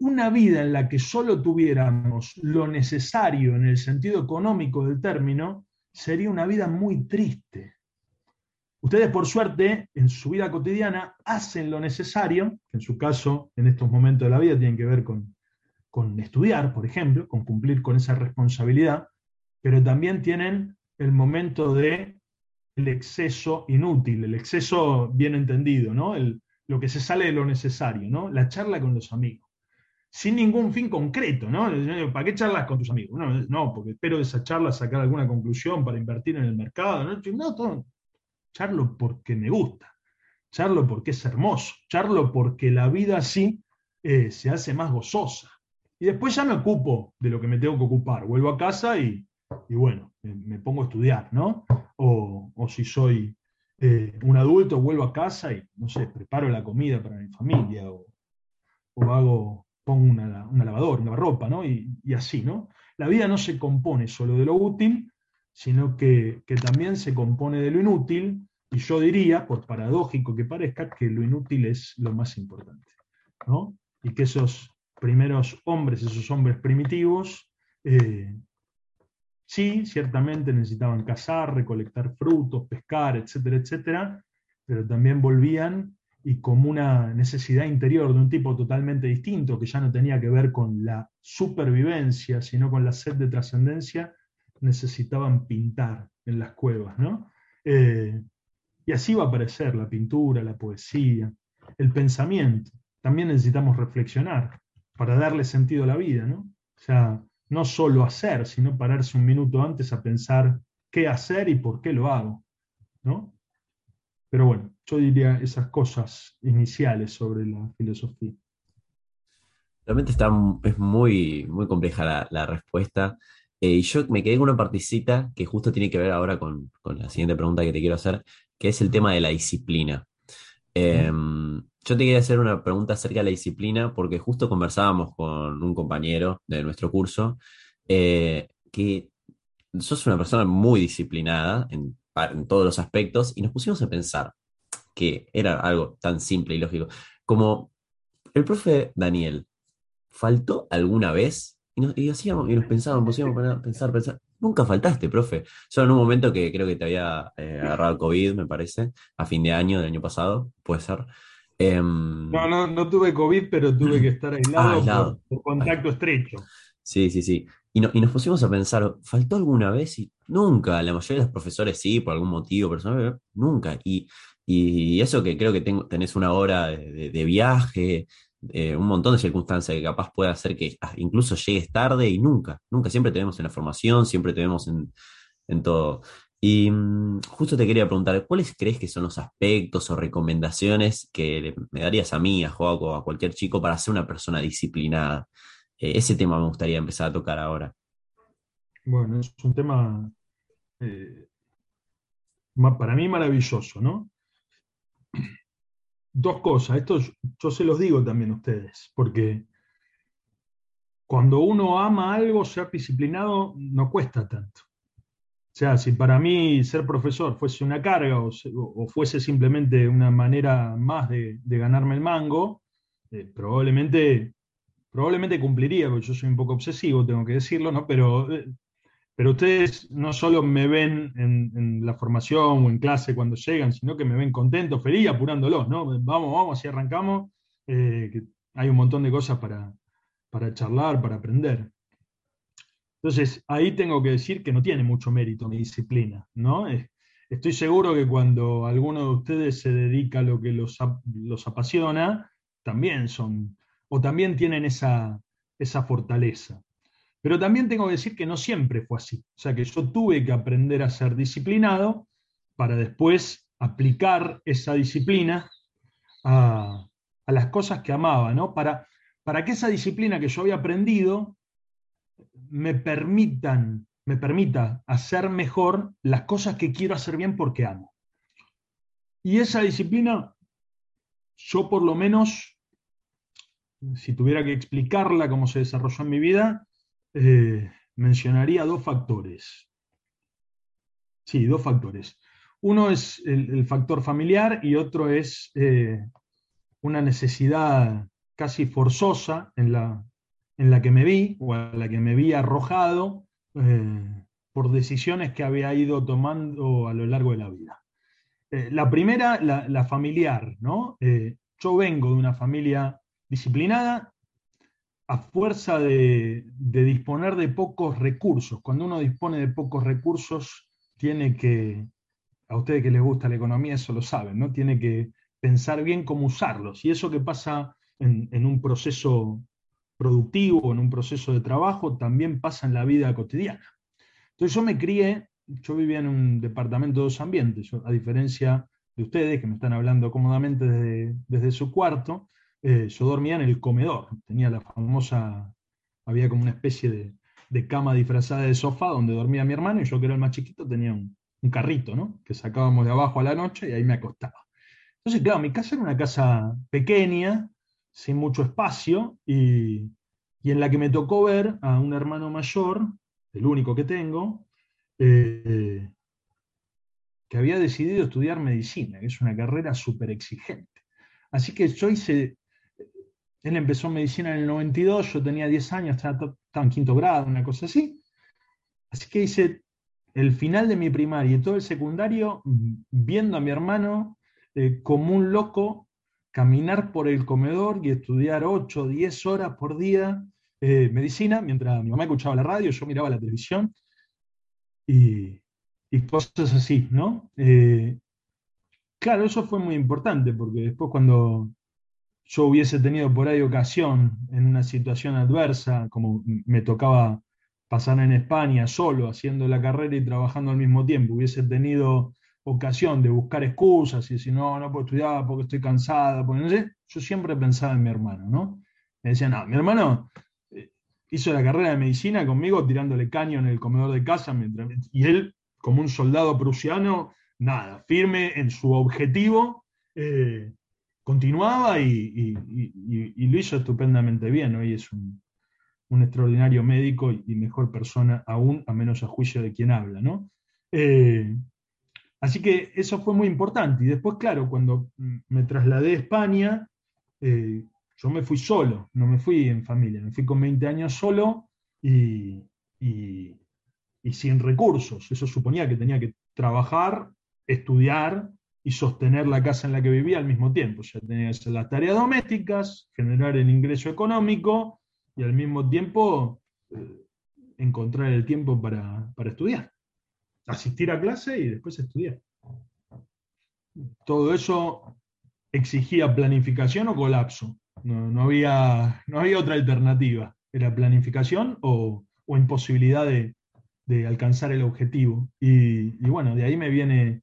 Speaker 3: una vida en la que solo tuviéramos lo necesario en el sentido económico del término, sería una vida muy triste. Ustedes, por suerte, en su vida cotidiana hacen lo necesario, que en su caso, en estos momentos de la vida, tienen que ver con, con estudiar, por ejemplo, con cumplir con esa responsabilidad, pero también tienen el momento de el exceso inútil, el exceso bien entendido, ¿no? El, lo que se sale de lo necesario, ¿no? La charla con los amigos sin ningún fin concreto, ¿no? ¿Para qué charlas con tus amigos? No, porque espero de esa charla sacar alguna conclusión para invertir en el mercado. No, no todo, charlo porque me gusta. charlo porque es hermoso, charlo porque la vida así eh, se hace más gozosa. Y después ya me ocupo de lo que me tengo que ocupar. Vuelvo a casa y, bueno, me, pongo a estudiar, ¿no? O, si soy eh, un adulto, vuelvo a casa y, no sé, preparo la comida para mi familia o, hago, pongo una, una lavadora, una ropa, ¿no? Y, así, ¿no? La vida no se compone solo de lo útil, sino que, que también se compone de lo inútil, y yo diría, por paradójico que parezca, que lo inútil es lo más importante, ¿no? Y que esos primeros hombres, esos hombres primitivos, eh, sí, ciertamente necesitaban cazar, recolectar frutos, pescar, etcétera, etcétera, pero también volvían y como una necesidad interior de un tipo totalmente distinto, que ya no tenía que ver con la supervivencia, sino con la sed de trascendencia, necesitaban pintar en las cuevas, ¿no? Eh, y así va a aparecer la pintura, la poesía, el pensamiento. También necesitamos reflexionar para darle sentido a la vida, ¿no? O sea, no solo hacer, sino pararse un minuto antes a pensar qué hacer y por qué lo hago, ¿no? Pero bueno, yo diría esas cosas iniciales sobre la filosofía.
Speaker 1: Realmente está, es muy, muy compleja la, respuesta. Eh, y yo me quedé con una partecita que justo tiene que ver ahora con, con, la siguiente pregunta que te quiero hacer, que es el tema de la disciplina. Em, yo te quería hacer una pregunta acerca de la disciplina, porque justo conversábamos con un compañero de nuestro curso, eh, que sos una persona muy disciplinada en, todos los aspectos, y nos pusimos a pensar que era algo tan simple y lógico, como el profe Daniel, ¿faltó alguna vez? Y nos, y hacíamos, y nos pensábamos, a pensar, pensar, nunca faltaste, profe. Solo en un momento que creo que te había eh, agarrado COVID, me parece, a fin de año del año pasado, puede ser.
Speaker 3: Em, no, no, no tuve COVID, pero tuve que estar aislado, ah, Por, contacto estrecho.
Speaker 1: Sí, sí, sí. Y, y, nos pusimos a pensar, ¿faltó alguna vez? Y nunca, la mayoría de los profesores sí, por algún motivo personal, nunca. Y, y eso que creo que tengo, tenés una hora de, viaje, eh, un montón de circunstancias que capaz puede hacer que incluso llegues tarde y nunca, nunca, siempre tenemos en la formación, siempre tenemos en, en todo. Y mm, justo te quería preguntar, ¿cuáles crees que son los aspectos o recomendaciones que me darías a mí, a Joaco, a cualquier chico para ser una persona disciplinada? Eh, ese tema me gustaría empezar a tocar ahora.
Speaker 3: Bueno, es un tema eh, para mí maravilloso, ¿no? Dos cosas, esto yo se los digo también a ustedes, porque cuando uno ama algo, ser disciplinado, no cuesta tanto. O sea, si para mí ser profesor fuese una carga o, fuese simplemente una manera más de, ganarme el mango, eh, probablemente, probablemente cumpliría, porque yo soy un poco obsesivo, tengo que decirlo, ¿no? Pero, eh, pero ustedes no solo me ven en, la formación o en clase cuando llegan, sino que me ven contento, feliz, apurándolos, ¿no? Vamos, vamos, así arrancamos, eh, hay un montón de cosas para, para charlar, para aprender. Entonces, ahí tengo que decir que no tiene mucho mérito mi disciplina, ¿no? Estoy seguro que cuando alguno de ustedes se dedica a lo que los, apasiona, también son, o también tienen esa, esa fortaleza. Pero también tengo que decir que no siempre fue así. O sea, que yo tuve que aprender a ser disciplinado para después aplicar esa disciplina a, las cosas que amaba, ¿no? Para, para que esa disciplina que yo había aprendido me permitan, me permita hacer mejor las cosas que quiero hacer bien porque amo. Y esa disciplina, yo por lo menos, si tuviera que explicarla cómo se desarrolló en mi vida, eh, mencionaría dos factores. Sí, dos factores. Uno es el, factor familiar y otro es eh, una necesidad casi forzosa en la, en la que me vi o a la que me vi arrojado eh, por decisiones que había ido tomando a lo largo de la vida. La primera, la, familiar, ¿no? Yo vengo de una familia disciplinada a fuerza de, disponer de pocos recursos. Cuando uno dispone de pocos recursos, tiene que, a ustedes que les gusta la economía, eso lo saben, ¿no? Tiene que pensar bien cómo usarlos. Y eso que pasa en, un proceso productivo, en un proceso de trabajo, también pasa en la vida cotidiana. Entonces yo me crié, yo vivía en un departamento de dos ambientes, a diferencia de de ustedes que me están hablando cómodamente desde su cuarto, eh, yo dormía en el comedor. Tenía la famosa, había como una especie de, de, cama disfrazada de sofá donde dormía mi hermano y yo que era el más chiquito tenía un, carrito, ¿no? Que sacábamos de abajo a la noche y ahí me acostaba. Entonces, claro, mi casa era una casa pequeña, sin mucho espacio, y, y en la que me tocó ver a un hermano mayor, el único que tengo, eh, que había decidido estudiar medicina, que es una carrera súper exigente. Así que yo hice, él empezó medicina en el 92, yo tenía 10 años, estaba, en quinto grado, una cosa así. Así que hice el final de mi primaria y todo el secundario viendo a mi hermano eh, como un loco caminar por el comedor y estudiar 8 o 10 horas por día eh, medicina, mientras mi mamá escuchaba la radio, yo miraba la televisión y, y cosas así, ¿no? Eh, claro, eso fue muy importante porque después cuando yo hubiese tenido por ahí ocasión en una situación adversa, como me tocaba pasar en España solo, haciendo la carrera y trabajando al mismo tiempo, hubiese tenido ocasión de buscar excusas y decir, no, no puedo estudiar porque estoy cansada, porque no sé, yo siempre pensaba en mi hermano, ¿no? Me decía, no, mi hermano hizo la carrera de medicina conmigo tirándole caño en el comedor de casa, mientras, y él, como un soldado prusiano, nada, firme en su objetivo, eh, continuaba y, lo hizo estupendamente bien. Hoy es un, extraordinario médico y mejor persona aún, a menos a juicio de quien habla. ¿no? Eh, así que eso fue muy importante. Y después, claro, cuando me trasladé a España, eh, yo me fui solo, no me fui en familia, me fui con 20 años solo y, sin recursos. Eso suponía que tenía que trabajar, estudiar y sostener la casa en la que vivía al mismo tiempo. Sea, tenía que hacer las tareas domésticas, generar el ingreso económico y al mismo tiempo eh, encontrar el tiempo para, para estudiar. Asistir a clase y después estudiar. Todo eso exigía planificación o colapso. No, no, había, no había otra alternativa. Era planificación o, o imposibilidad de, de, alcanzar el objetivo. Y, bueno, de ahí me viene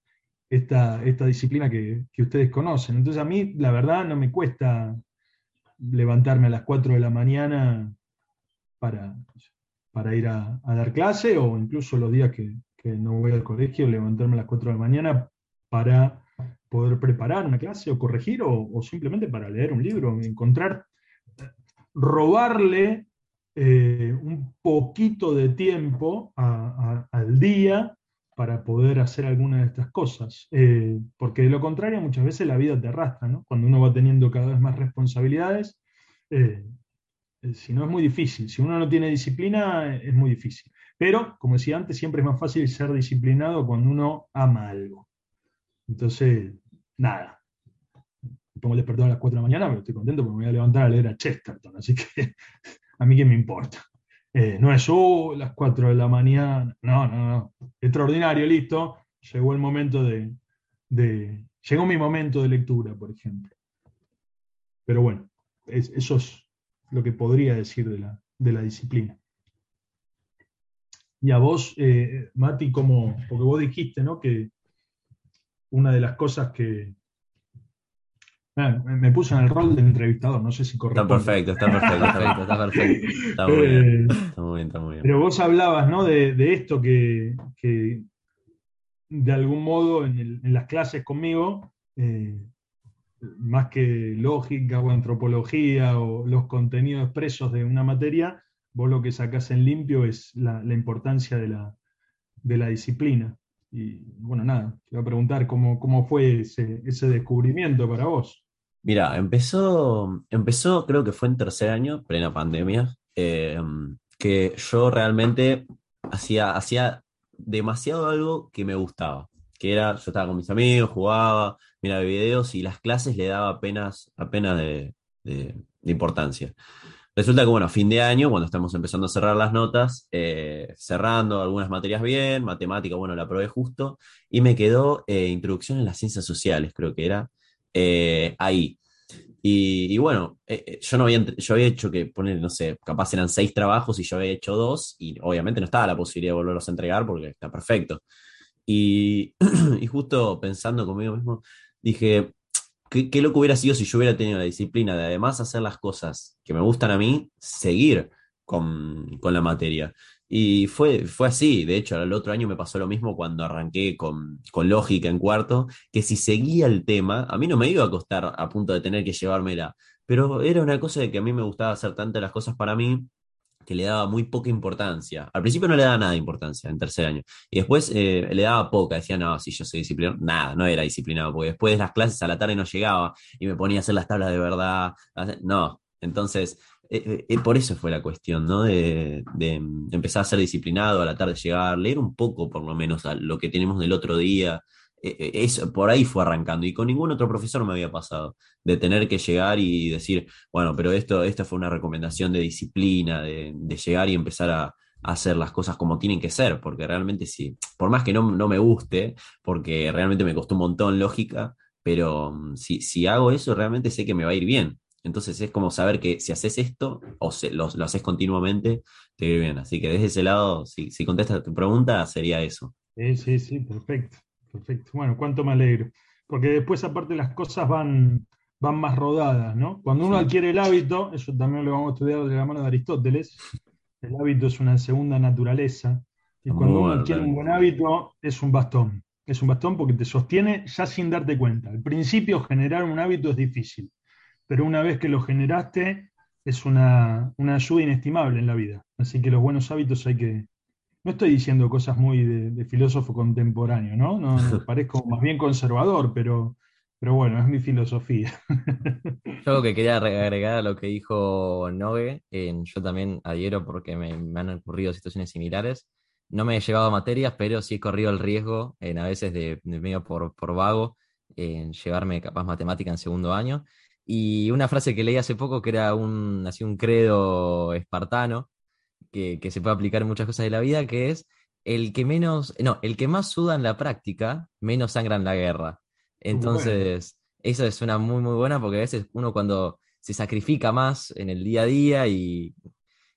Speaker 3: esta, esta disciplina que, que, ustedes conocen. Entonces a mí, la verdad, no me cuesta levantarme a las 4 de la mañana para, para ir a, dar clase o incluso los días que, que no voy al colegio, levantarme a las 4 de la mañana para poder preparar una clase o corregir o, o simplemente para leer un libro, encontrar, robarle eh, un poquito de tiempo al día para poder hacer alguna de estas cosas. Eh, porque de lo contrario, muchas veces la vida te arrastra, ¿no? Cuando uno va teniendo cada vez más responsabilidades, eh, si no es muy difícil. Si uno no tiene disciplina, es muy difícil. Pero, como decía antes, siempre es más fácil ser disciplinado cuando uno ama algo. Entonces, nada. Me pongo el despertador a las 4 de la mañana, pero estoy contento porque me voy a levantar a leer a Chesterton, así que a mí qué me importa. Eh, no es, oh, las 4 de la mañana, no, no, no. Extraordinario, listo. Llegó el momento de, de, Llegó mi momento de lectura, por ejemplo. Pero bueno, es, eso es lo que podría decir de la, de la disciplina. Y a vos, eh, Mati, como, porque vos dijiste, ¿no? Que una de las cosas que... Me puse en el rol del entrevistador, no sé si corresponde.
Speaker 1: Está perfecto, está perfecto, está perfecto, está perfecto. Está muy bien, está muy bien, está muy bien.
Speaker 3: Pero vos hablabas, ¿no? De, de esto que, que, de algún modo en, el, en las clases conmigo, eh, más que lógica o antropología o los contenidos expresos de una materia, vos lo que sacás en limpio es la, la importancia de la, de la disciplina. Y bueno, nada, te voy a preguntar cómo, cómo fue ese, ese, descubrimiento para vos.
Speaker 1: Mira, empezó, empezó, creo que fue en tercer año, plena pandemia, eh, que yo realmente hacía, hacía demasiado algo que me gustaba, que era, yo estaba con mis amigos, jugaba, miraba videos y las clases le daba apenas, apenas de, importancia. Resulta que, bueno, fin de año, cuando estamos empezando a cerrar las notas, eh, cerrando algunas materias bien, matemática, bueno, la probé justo, y me quedó eh, introducción en las ciencias sociales, creo que era, eh, ahí. Y, y bueno, eh, yo no había, yo había hecho que poner, no sé, capaz eran seis trabajos y yo había hecho dos, y obviamente no estaba la posibilidad de volverlos a entregar porque está perfecto. Y, y justo pensando conmigo mismo, dije, ¿qué, qué loco hubiera sido si yo hubiera tenido la disciplina de además hacer las cosas que me gustan a mí, seguir con, con la materia? Y fue, fue así, de hecho, el otro año me pasó lo mismo cuando arranqué con, con lógica en cuarto, que si seguía el tema, a mí no me iba a costar a punto de tener que llevármela, pero era una cosa de que a mí me gustaba hacer tantas las cosas para mí que le daba muy poca importancia. Al principio no le daba nada de importancia en tercer año. Y después eh, le daba poca. Decía, no, si yo soy disciplinado. Nada, no era disciplinado, porque después de las clases a la tarde no llegaba y me ponía a hacer las tablas de verdad. No. Entonces, eh, eh, por eso fue la cuestión, ¿no? De, empezar a ser disciplinado, a la tarde llegar, leer un poco por lo menos a lo que tenemos del otro día, eh, eh, es, por ahí fue arrancando y con ningún otro profesor me había pasado, de tener que llegar y decir, bueno, pero esto, esta fue una recomendación de disciplina, de, de llegar y empezar a, a, hacer las cosas como tienen que ser, porque realmente sí, por más que no, no me guste, porque realmente me costó un montón lógica, pero mm, si, si hago eso, realmente sé que me va a ir bien. Entonces es como saber que si haces esto o se, lo, lo, haces continuamente, te ir bien. Así que desde ese lado, si, si contestas tu pregunta, sería eso.
Speaker 3: Sí, sí, sí, perfecto. Perfecto. Bueno, cuánto me alegro. Porque después, aparte, las cosas van, van más rodadas, ¿no? Cuando uno adquiere el hábito, eso también lo vamos a estudiar de la mano de Aristóteles, el hábito es una segunda naturaleza. Y cuando uno adquiere un buen hábito, es un bastón. Es un bastón porque te sostiene ya sin darte cuenta. Al principio, generar un hábito es difícil, pero una vez que lo generaste, es una, una ayuda inestimable en la vida. Así que los buenos hábitos hay que, no estoy diciendo cosas muy de, de filósofo contemporáneo, ¿no? No, no parezco más bien conservador, pero, pero bueno, es mi filosofía.
Speaker 2: Yo lo que quería agregar a lo que dijo Nogue, eh, yo también adhiero porque me, me, han ocurrido situaciones similares. No me he llevado a materias, pero sí he corrido el riesgo, en, a veces de, de medio por, por vago, en llevarme capaz matemática en segundo año. Y una frase que leí hace poco que era un, así un credo espartano, que, que, se puede aplicar en muchas cosas de la vida, que es el que menos, no, el que más suda en la práctica, menos sangra en la guerra. Entonces, bueno. eso es una muy, muy buena porque a veces uno cuando se sacrifica más en el día a día y,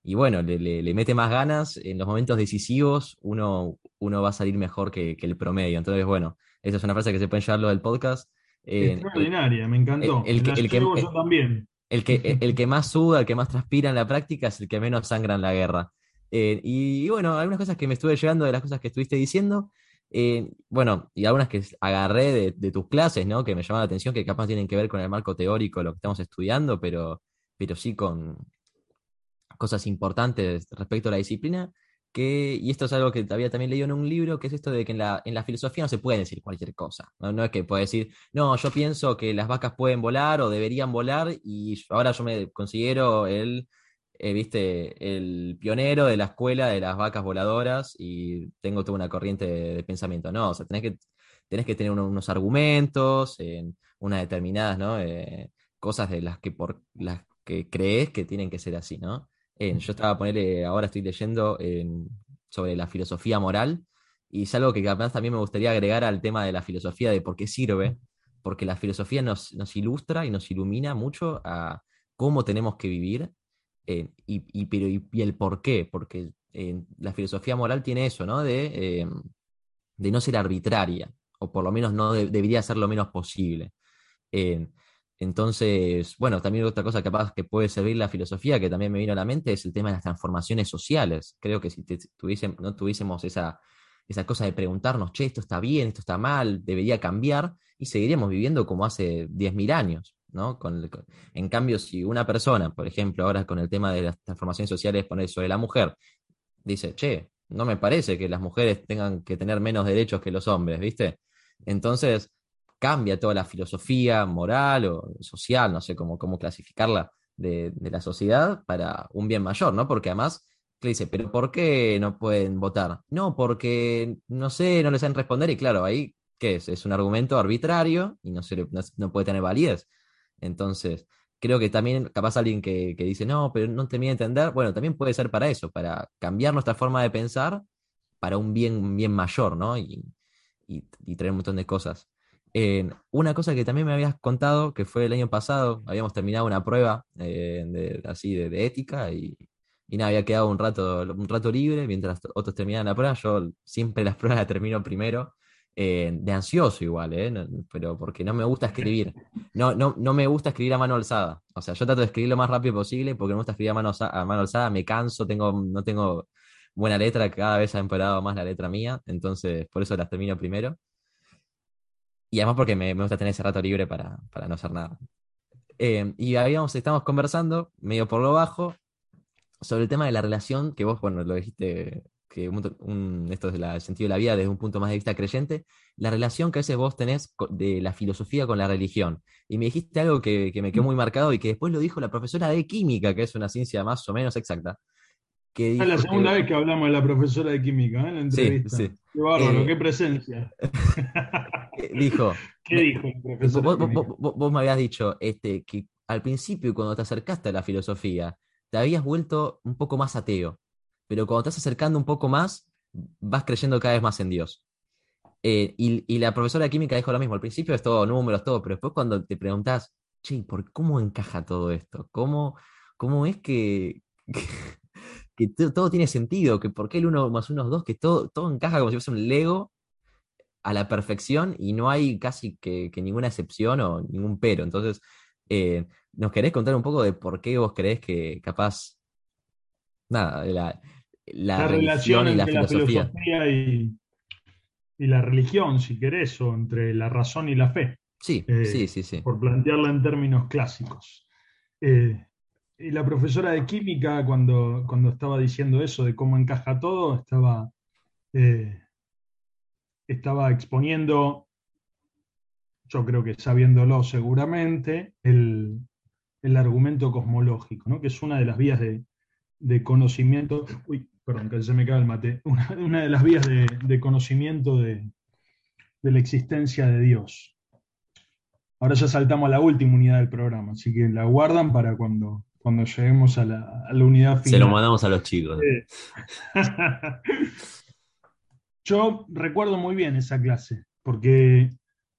Speaker 2: y bueno, le, le, le, mete más ganas, en los momentos decisivos uno, uno va a salir mejor que, que, el promedio. Entonces, bueno, esa es una frase que se puede llevarlo del podcast.
Speaker 3: Eh, Extraordinaria, me encantó.
Speaker 2: El, el, el, el que,
Speaker 3: yo también.
Speaker 2: El que, el que más suda, el que más transpira en la práctica es el que menos sangra en la guerra. Eh, y, y, bueno, algunas cosas que me estuve llegando de las cosas que estuviste diciendo. Eh, bueno, y algunas que agarré de, de, tus clases, ¿no? Que me llamaron la atención, que capaz tienen que ver con el marco teórico, lo que estamos estudiando, pero, pero sí con cosas importantes respecto a la disciplina. Y esto es algo que había también leído en un libro, que es esto de que en la, filosofía no se puede decir cualquier cosa. ¿no? es que puede decir, no, yo pienso que las vacas pueden volar o deberían volar y ahora yo me considero el, eh, viste, el pionero de la escuela de las vacas voladoras y tengo toda una corriente de, pensamiento. No, o sea, tenés que, tenés que tener unos, argumentos, en unas determinadas eh, cosas de las que, por las que crees que tienen que ser así, ¿no? Eh, yo estaba ponerle, ahora estoy leyendo eh, sobre la filosofía moral, y es algo que además también me gustaría agregar al tema de la filosofía, de por qué sirve, porque la filosofía nos, nos ilustra y nos ilumina mucho a cómo tenemos que vivir eh, y, y, pero, y, el por qué, porque eh, la filosofía moral tiene eso, ¿no? De, eh, de no ser arbitraria, o por lo menos no de, debería ser lo menos posible. Entonces, bueno, también otra cosa que puede servir la filosofía, que también me vino a la mente, es el tema de las transformaciones sociales. Creo que si no tuviésemos esa, esa cosa de preguntarnos, che, esto está bien, esto está mal, debería cambiar, y seguiríamos viviendo como hace 10.000 años. ¿no? Con, con, en cambio, si una persona, por ejemplo, ahora con el tema de las transformaciones sociales, poner sobre la mujer, dice, che, no me parece que las mujeres tengan que tener menos derechos que los hombres, ¿viste? Entonces, cambia toda la filosofía moral o social, no sé cómo, cómo clasificarla, de, de, la sociedad para un bien mayor, ¿no? Porque además, le dice, pero ¿por qué no pueden votar? No, porque, no sé, no les saben responder y claro, ahí, ¿qué es? Es un argumento arbitrario y no, se no, no puede tener validez. Entonces, creo que también capaz alguien que, que, dice, no, pero no termina de entender, bueno, también puede ser para eso, para cambiar nuestra forma de pensar para un bien, un bien mayor, ¿no? Y, y, y traer un montón de cosas. Eh, una cosa que también me habías contado, que fue el año pasado, habíamos terminado una prueba eh, de, así de, de ética y, y, nada, había quedado un rato, un rato libre mientras otros terminaban la prueba. Yo siempre las pruebas las termino primero eh, de ansioso igual, ¿eh? No- pero porque no me gusta escribir. No, no, no me gusta escribir a mano alzada. O sea, yo trato de escribir lo más rápido posible porque no me gusta escribir a mano, a mano alzada, me canso, tengo, no tengo buena letra, cada vez ha empeorado más la letra mía, entonces por eso las termino primero. Y además porque me, me gusta tener ese rato libre para, para no hacer nada. Eh, y habíamos, estamos conversando, medio por lo bajo, sobre el tema de la relación, que vos, bueno, lo dijiste, que un, un- esto es la- el sentido de la vida desde un punto más de vista creyente, la relación que a veces vos tenés de la filosofía con la religión. Y me dijiste algo que, que me quedó muy marcado y que después lo dijo la profesora de química, que es una ciencia más o menos exacta. Que
Speaker 3: Es la
Speaker 2: dijo
Speaker 3: segunda
Speaker 2: que-
Speaker 3: vez que hablamos de la profesora de química ¿eh? en la
Speaker 2: Sí,
Speaker 3: entrevista.
Speaker 2: sí.
Speaker 3: Qué bárbaro,
Speaker 2: Eh,
Speaker 3: qué presencia.
Speaker 2: dijo,
Speaker 3: ¿Qué dijo la profesora
Speaker 2: Vos, me habías dicho este, que al principio, cuando te acercaste a la filosofía, te habías vuelto un poco más ateo, pero cuando te estás acercando un poco más, vas creyendo cada vez más en Dios. Eh, y, y la profesora de química dijo lo mismo, al principio es todo números, todo, pero después cuando te preguntás, che, ¿por cómo encaja todo esto? ¿Cómo, cómo es que, que, to- todo tiene sentido? Que ¿Por qué el uno más uno es dos? Que todo, todo encaja como si fuese un Lego a la perfección y no hay casi que, que ninguna excepción o ningún pero. Entonces, eh, ¿nos querés contar un poco de por qué vos creés que capaz, nada, la, la
Speaker 3: La
Speaker 2: religión
Speaker 3: relación
Speaker 2: y la
Speaker 3: entre la
Speaker 2: filosofía?
Speaker 3: filosofía y, y la religión, si querés, o entre la razón y la fe,
Speaker 2: Sí,
Speaker 3: Eh,
Speaker 2: sí, sí, sí.
Speaker 3: por plantearla en términos clásicos. Eh, y la profesora de química, cuando, cuando estaba diciendo eso de cómo encaja todo, estaba, eh, estaba exponiendo, yo creo que sabiéndolo seguramente, el, el argumento cosmológico, ¿no? que es una de las vías de, de conocimiento, uy, perdón, que se me cae el mate, una, una de las vías de, de conocimiento de, de la existencia de Dios. Ahora ya saltamos a la última unidad del programa, así que la guardan para cuando, cuando lleguemos a la, a la unidad
Speaker 1: Se
Speaker 3: final.
Speaker 1: lo mandamos a los chicos.
Speaker 3: Eh, Yo recuerdo muy bien esa clase, porque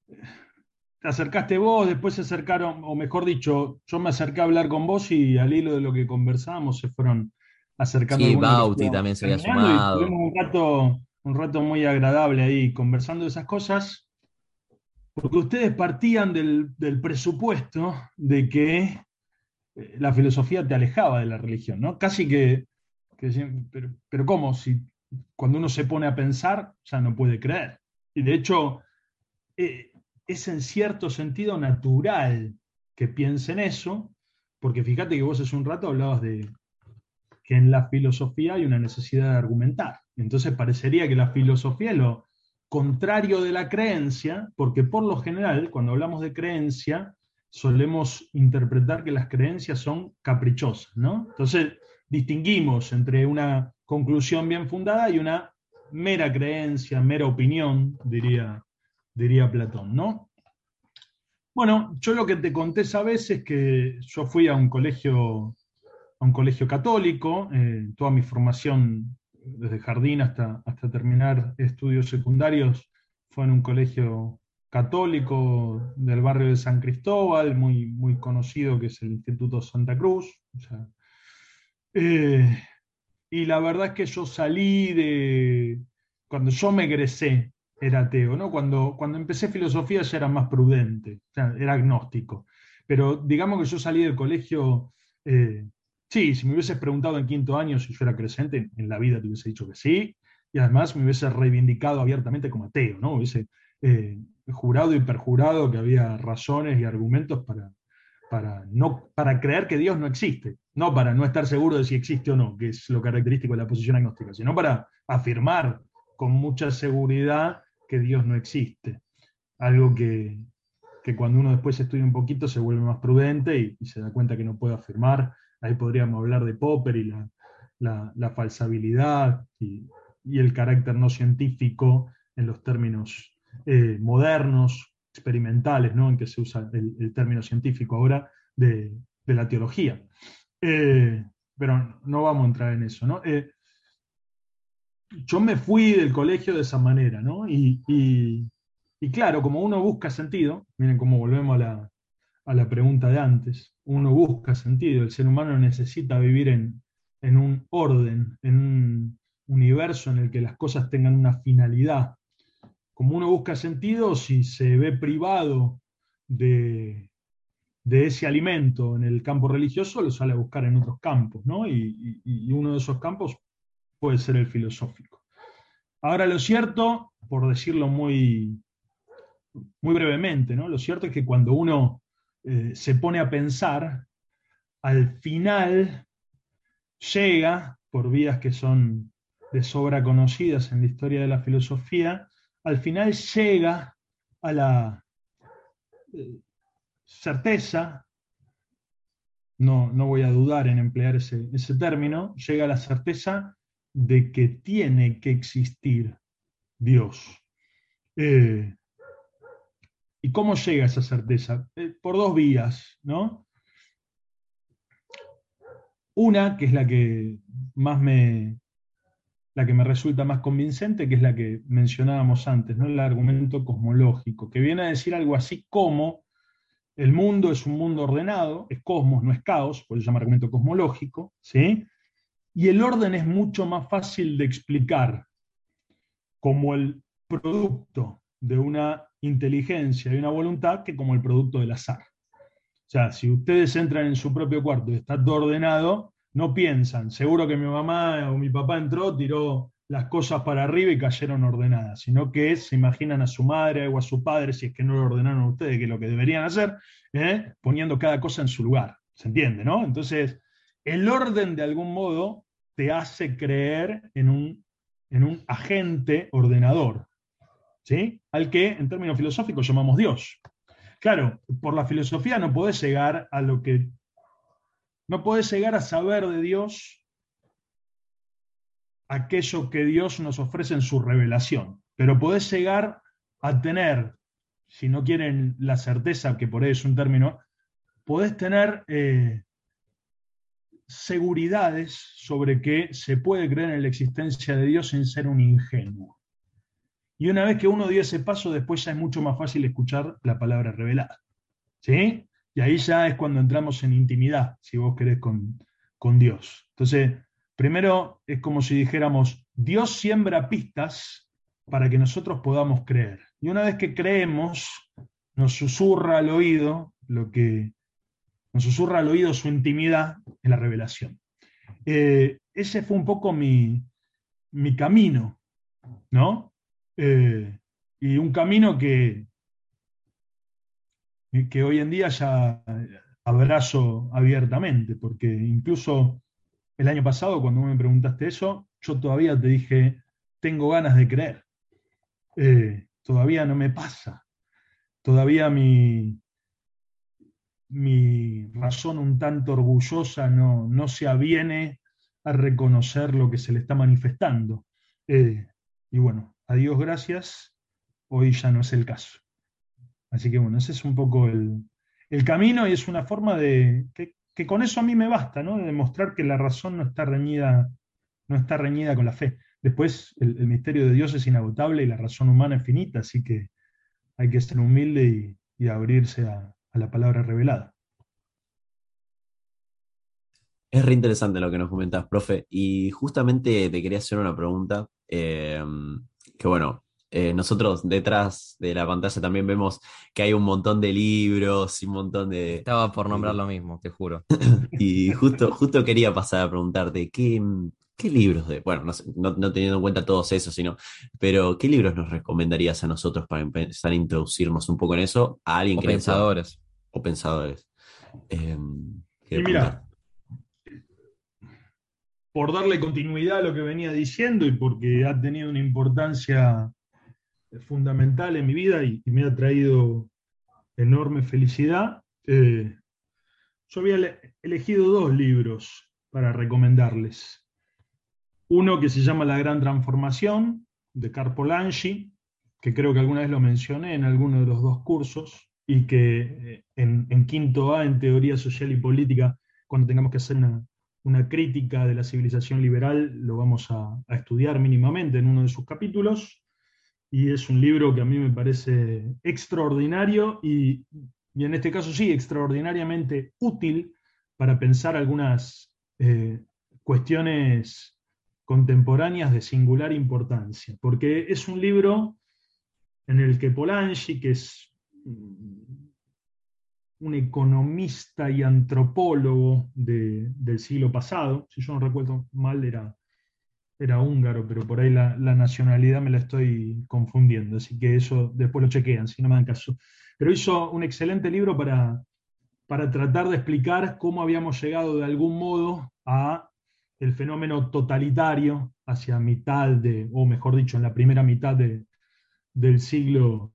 Speaker 3: te acercaste vos, después se acercaron, o mejor dicho, yo me acerqué a hablar con vos y al hilo de lo que conversábamos se fueron acercando.
Speaker 2: Sí, Bauti también se había
Speaker 3: y
Speaker 2: sumado.
Speaker 3: tuvimos un rato, un rato muy agradable ahí conversando de esas cosas, porque ustedes partían del, del presupuesto de que eh, la filosofía te alejaba de la religión, ¿no? Casi que, pero, pero ¿cómo? Si cuando uno se pone a pensar, ya no puede creer. Y de hecho, eh, es en cierto sentido natural que piensen eso, porque fíjate que vos hace un rato hablabas de que en la filosofía hay una necesidad de argumentar. Entonces parecería que la filosofía es lo contrario de la creencia, porque por lo general, cuando hablamos de creencia, solemos interpretar que las creencias son caprichosas, ¿no? Entonces, distinguimos entre una conclusión bien fundada y una mera creencia, mera opinión, diría, diría Platón, ¿no? Bueno, yo lo que te conté esa vez es que yo fui a un colegio, a un colegio católico, eh, toda mi formación desde jardín hasta, hasta terminar estudios secundarios fue en un colegio católico del barrio de San Cristóbal, muy, muy conocido, que es el Instituto Santa Cruz. Eh, y la verdad es que yo salí de. Cuando yo me egresé, era ateo, ¿no? Cuando, cuando empecé filosofía ya era más prudente, era agnóstico. Pero digamos que yo salí del colegio. eh, sí, si me hubieses preguntado en quinto año si yo era creyente, en la vida te hubiese dicho que sí. Y además me hubiese reivindicado abiertamente como ateo, ¿no? Hubiese eh, jurado y perjurado que había razones y argumentos para, para, no, para creer que Dios no existe, no para no estar seguro de si existe o no, que es lo característico de la posición agnóstica, sino para afirmar con mucha seguridad que Dios no existe. Algo que, que cuando uno después estudia un poquito se vuelve más prudente y, se da cuenta que no puede afirmar. Ahí podríamos hablar de Popper y la, la, falsabilidad y, y, el carácter no científico en los términos eh, modernos, experimentales, ¿no? en que se usa el, el término científico ahora de, de la teología. Eh, pero no vamos a entrar en eso. ¿no? Eh, yo me fui del colegio de esa manera, ¿no? Y, y, y, claro, como uno busca sentido, miren cómo volvemos a la, a la pregunta de antes, uno busca sentido, el ser humano necesita vivir en, en un orden, en un universo en el que las cosas tengan una finalidad, como uno busca sentido, si se ve privado de, ese alimento en el campo religioso, lo sale a buscar en otros campos, ¿no? Y, y, uno de esos campos puede ser el filosófico. Ahora, lo cierto, por decirlo muy, muy brevemente, ¿no? Lo cierto es que cuando uno eh, se pone a pensar, al final llega, por vías que son de sobra conocidas en la historia de la filosofía, al final llega a la eh, certeza, no, no, voy a dudar en emplear ese, término, llega la certeza de que tiene que existir Dios. Eh, ¿Y cómo llega esa certeza? Eh, por dos vías, ¿no? Una, que es la que más me, la que me resulta más convincente, que es la que mencionábamos antes, ¿no? el argumento cosmológico, que viene a decir algo así como el mundo es un mundo ordenado, es cosmos, no es caos, por eso se llama argumento cosmológico, ¿sí? y el orden es mucho más fácil de explicar como el producto de una inteligencia y una voluntad que como el producto del azar. O sea, si ustedes entran en su propio cuarto y está todo ordenado, no piensan, seguro que mi mamá o mi papá entró, tiró las cosas para arriba y cayeron ordenadas, sino que se imaginan a su madre o a su padre, si es que no lo ordenaron ustedes, que es lo que deberían hacer, ¿eh? poniendo cada cosa en su lugar. ¿Se entiende, no? Entonces, el orden de algún modo te hace creer en un, en un agente ordenador, ¿sí? Al que en términos filosóficos llamamos Dios. Claro, por la filosofía no podés llegar a lo que. No podés llegar a saber de Dios aquello que Dios nos ofrece en su revelación, pero podés llegar a tener, si no quieren la certeza, que por ahí es un término, podés tener eh, seguridades sobre que se puede creer en la existencia de Dios sin ser un ingenuo. Y una vez que uno dio ese paso, después ya es mucho más fácil escuchar la palabra revelada. ¿Sí? Y ahí ya es cuando entramos en intimidad, si vos querés, con, con Dios. Entonces, primero es como si dijéramos, Dios siembra pistas para que nosotros podamos creer. Y una vez que creemos, nos susurra al oído lo que nos susurra al oído su intimidad en la revelación. Eh, ese fue un poco mi, mi camino, ¿no? Eh, y un camino que, que hoy en día ya abrazo abiertamente, porque incluso el año pasado, cuando me preguntaste eso, yo todavía te dije, tengo ganas de creer. Eh, todavía no me pasa. Todavía mi, mi razón un tanto orgullosa no, no se aviene a reconocer lo que se le está manifestando. Eh, y bueno, a Dios gracias, hoy ya no es el caso. Así que bueno, ese es un poco el, camino y es una forma de con eso a mí me basta, ¿no? De demostrar que la razón no está reñida, no está reñida con la fe. Después el, misterio de Dios es inagotable y la razón humana es finita, así que hay que ser humilde y, abrirse a, la palabra revelada.
Speaker 1: Es re interesante lo que nos comentas, profe. Y justamente te quería hacer una pregunta. Eh, que bueno, eh, nosotros detrás de la pantalla también vemos que hay un montón de libros y un montón de...
Speaker 2: Estaba por nombrar lo mismo, te juro.
Speaker 1: y justo, justo quería pasar a preguntarte, ¿qué, qué libros de... Bueno, no, teniendo en cuenta todos esos, sino... Pero, ¿qué libros nos recomendarías a nosotros para empezar a introducirnos un poco en eso? A alguien
Speaker 2: o pensadores.
Speaker 1: o pensadores. Em,
Speaker 3: y mira, por darle continuidad a lo que venía diciendo y porque ha tenido una importancia fundamental en mi vida y, me ha traído enorme felicidad, eh, yo había elegido dos libros para recomendarles. Uno que se llama La Gran Transformación, de Carpolangi, que creo que alguna vez lo mencioné en alguno de los dos cursos, y que eh, en, quinto A, en Teoría Social y Política, cuando tengamos que hacer una crítica de la civilización liberal, lo vamos a, estudiar mínimamente en uno de sus capítulos, y es un libro que a mí me parece extraordinario y, en este caso sí, extraordinariamente útil para pensar algunas eh, cuestiones contemporáneas de singular importancia, porque es un libro en el que Polanyi, que es un economista y antropólogo del siglo pasado, si yo no recuerdo mal, era, era húngaro, pero por ahí la, nacionalidad me la estoy confundiendo, así que eso después lo chequean, si no me dan caso. Pero hizo un excelente libro para, para tratar de explicar cómo habíamos llegado de algún modo a el fenómeno totalitario hacia mitad de, o mejor dicho, en la primera mitad del, siglo,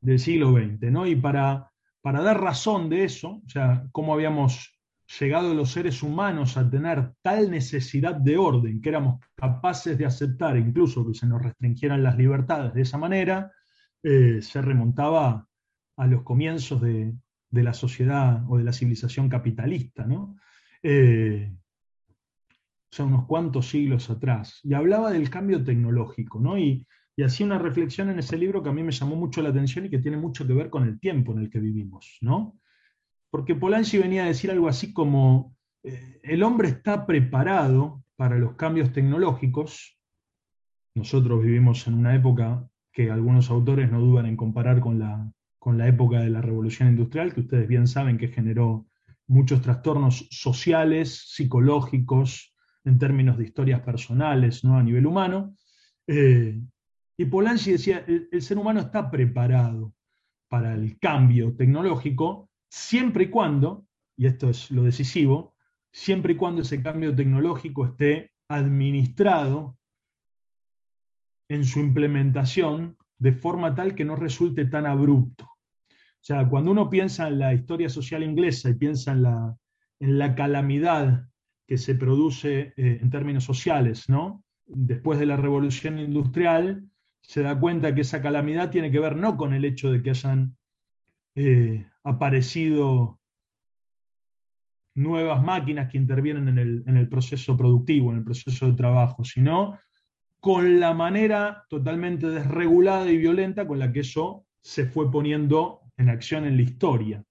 Speaker 3: del siglo XX, ¿no? Y para para dar razón de eso, o sea, cómo habíamos llegado los seres humanos a tener tal necesidad de orden que éramos capaces de aceptar incluso que se nos restringieran las libertades de esa manera, eh, se remontaba a los comienzos de, la sociedad o de la civilización capitalista, ¿no? Eh, o sea, unos cuantos siglos atrás. Y hablaba del cambio tecnológico, ¿no? Y, y hacía una reflexión en ese libro que a mí me llamó mucho la atención y que tiene mucho que ver con el tiempo en el que vivimos, ¿no? Porque Polanyi venía a decir algo así como, eh, el hombre está preparado para los cambios tecnológicos. Nosotros vivimos en una época que algunos autores no dudan en comparar con la, con la época de la revolución industrial, que ustedes bien saben que generó muchos trastornos sociales, psicológicos, en términos de historias personales, ¿no? a nivel humano. Eh, y Polanyi decía, el, ser humano está preparado para el cambio tecnológico siempre y cuando, y esto es lo decisivo, siempre y cuando ese cambio tecnológico esté administrado en su implementación de forma tal que no resulte tan abrupto. O sea, cuando uno piensa en la historia social inglesa y piensa en la, en la calamidad que se produce eh, en términos sociales, ¿no? Después de la revolución industrial, se da cuenta que esa calamidad tiene que ver no con el hecho de que hayan eh, aparecido nuevas máquinas que intervienen en el, en el, proceso productivo, en el proceso de trabajo, sino con la manera totalmente desregulada y violenta con la que eso se fue poniendo en acción en la historia.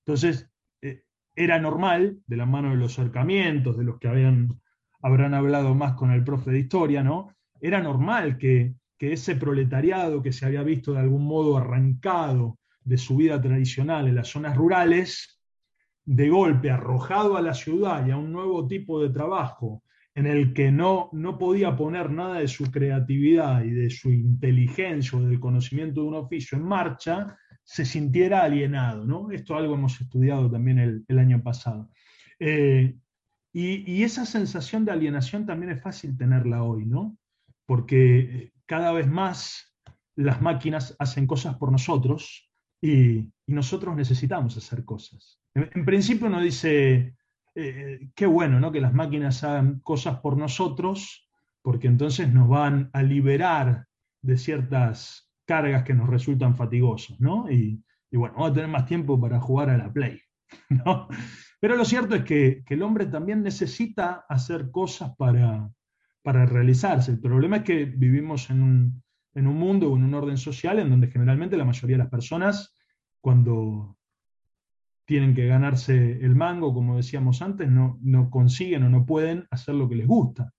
Speaker 3: Entonces, eh, era normal, de la mano de los acercamientos, de los que habían, habrán hablado más con el profe de historia, ¿no? Era normal que que ese proletariado que se había visto de algún modo arrancado de su vida tradicional en las zonas rurales, de golpe arrojado a la ciudad y a un nuevo tipo de trabajo en el que no, no podía poner nada de su creatividad y de su inteligencia o del conocimiento de un oficio en marcha, se sintiera alienado. ¿no? Esto algo hemos estudiado también el, año pasado. Eh, y, y, esa sensación de alienación también es fácil tenerla hoy, ¿no? Porque cada vez más las máquinas hacen cosas por nosotros y, nosotros necesitamos hacer cosas. En, principio uno dice, eh, qué bueno ¿no? que las máquinas hagan cosas por nosotros, porque entonces nos van a liberar de ciertas cargas que nos resultan fatigosas, ¿no? Y, bueno, vamos a tener más tiempo para jugar a la Play, ¿no? Pero lo cierto es que, que el hombre también necesita hacer cosas para, para realizarse. El problema es que vivimos en un, mundo o en un orden social en donde generalmente la mayoría de las personas, cuando tienen que ganarse el mango, como decíamos antes, no, no consiguen o no pueden hacer lo que les gusta.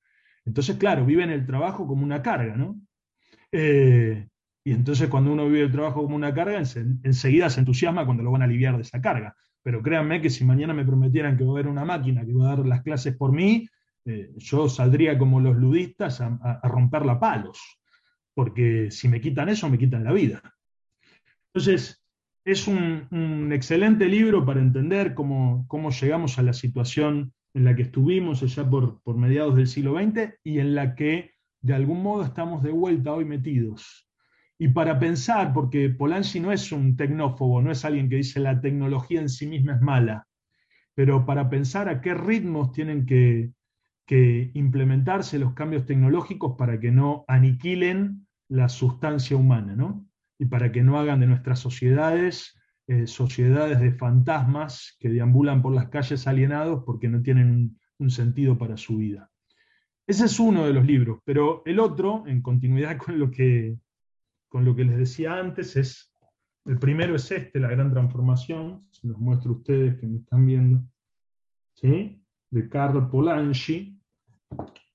Speaker 3: Entonces, claro, viven el trabajo como una carga, ¿no? Eh, y entonces cuando uno vive el trabajo como una carga, enseguida se entusiasma cuando lo van a aliviar de esa carga. Pero créanme que si mañana me prometieran que va a haber una máquina que va a dar las clases por mí, eh, yo saldría como los ludistas a, romper la palos, porque si me quitan eso, me quitan la vida. Entonces, es un, excelente libro para entender cómo, llegamos a la situación en la que estuvimos allá por, por mediados del siglo XX y en la que de algún modo estamos de vuelta hoy metidos. Y para pensar, porque Polanyi no es un tecnófobo, no es alguien que dice la tecnología en sí misma es mala, pero para pensar a qué ritmos tienen que, que implementarse los cambios tecnológicos para que no aniquilen la sustancia humana, ¿no? Y para que no hagan de nuestras sociedades eh, sociedades de fantasmas que deambulan por las calles alienados porque no tienen un, sentido para su vida. Ese es uno de los libros, pero el otro, en continuidad con lo que, con lo que les decía antes, es, el primero es este, La Gran Transformación, se los muestro a ustedes que me están viendo, ¿sí? de Carl Polanyi,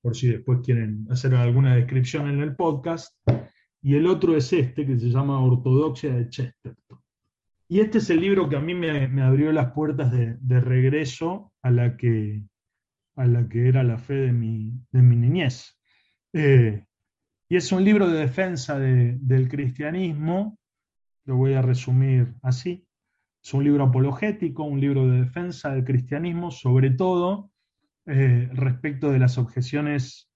Speaker 3: por si después quieren hacer alguna descripción en el podcast. y el otro es este, que se llama Ortodoxia de Chesterton. Y este es el libro que a mí me, abrió las puertas de, regreso a la, que, a la que era la fe de mi, de mi niñez. Eh, y es un libro de defensa del cristianismo, lo voy a resumir así. Es un libro apologético, un libro de defensa del cristianismo, sobre todo eh, respecto de las objeciones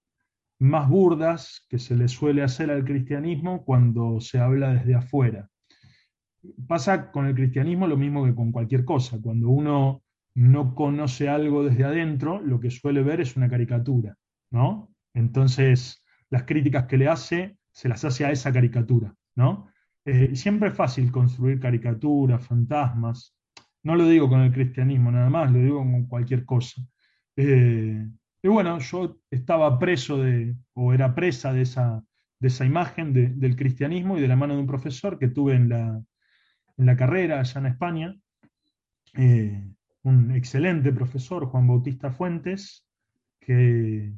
Speaker 3: más burdas que se le suele hacer al cristianismo cuando se habla desde afuera. Pasa con el cristianismo lo mismo que con cualquier cosa. Cuando uno no conoce algo desde adentro, lo que suele ver es una caricatura, ¿no? Entonces, las críticas que le hace, se las hace a esa caricatura, ¿no? Eh, siempre es fácil construir caricaturas, fantasmas. No lo digo con el cristianismo nada más, lo digo con cualquier cosa. Eh, y bueno, yo estaba preso de, o era presa de esa, de esa imagen del cristianismo y de la mano de un profesor que tuve en la, en la carrera allá en España, eh, un excelente profesor, Juan Bautista Fuentes, que,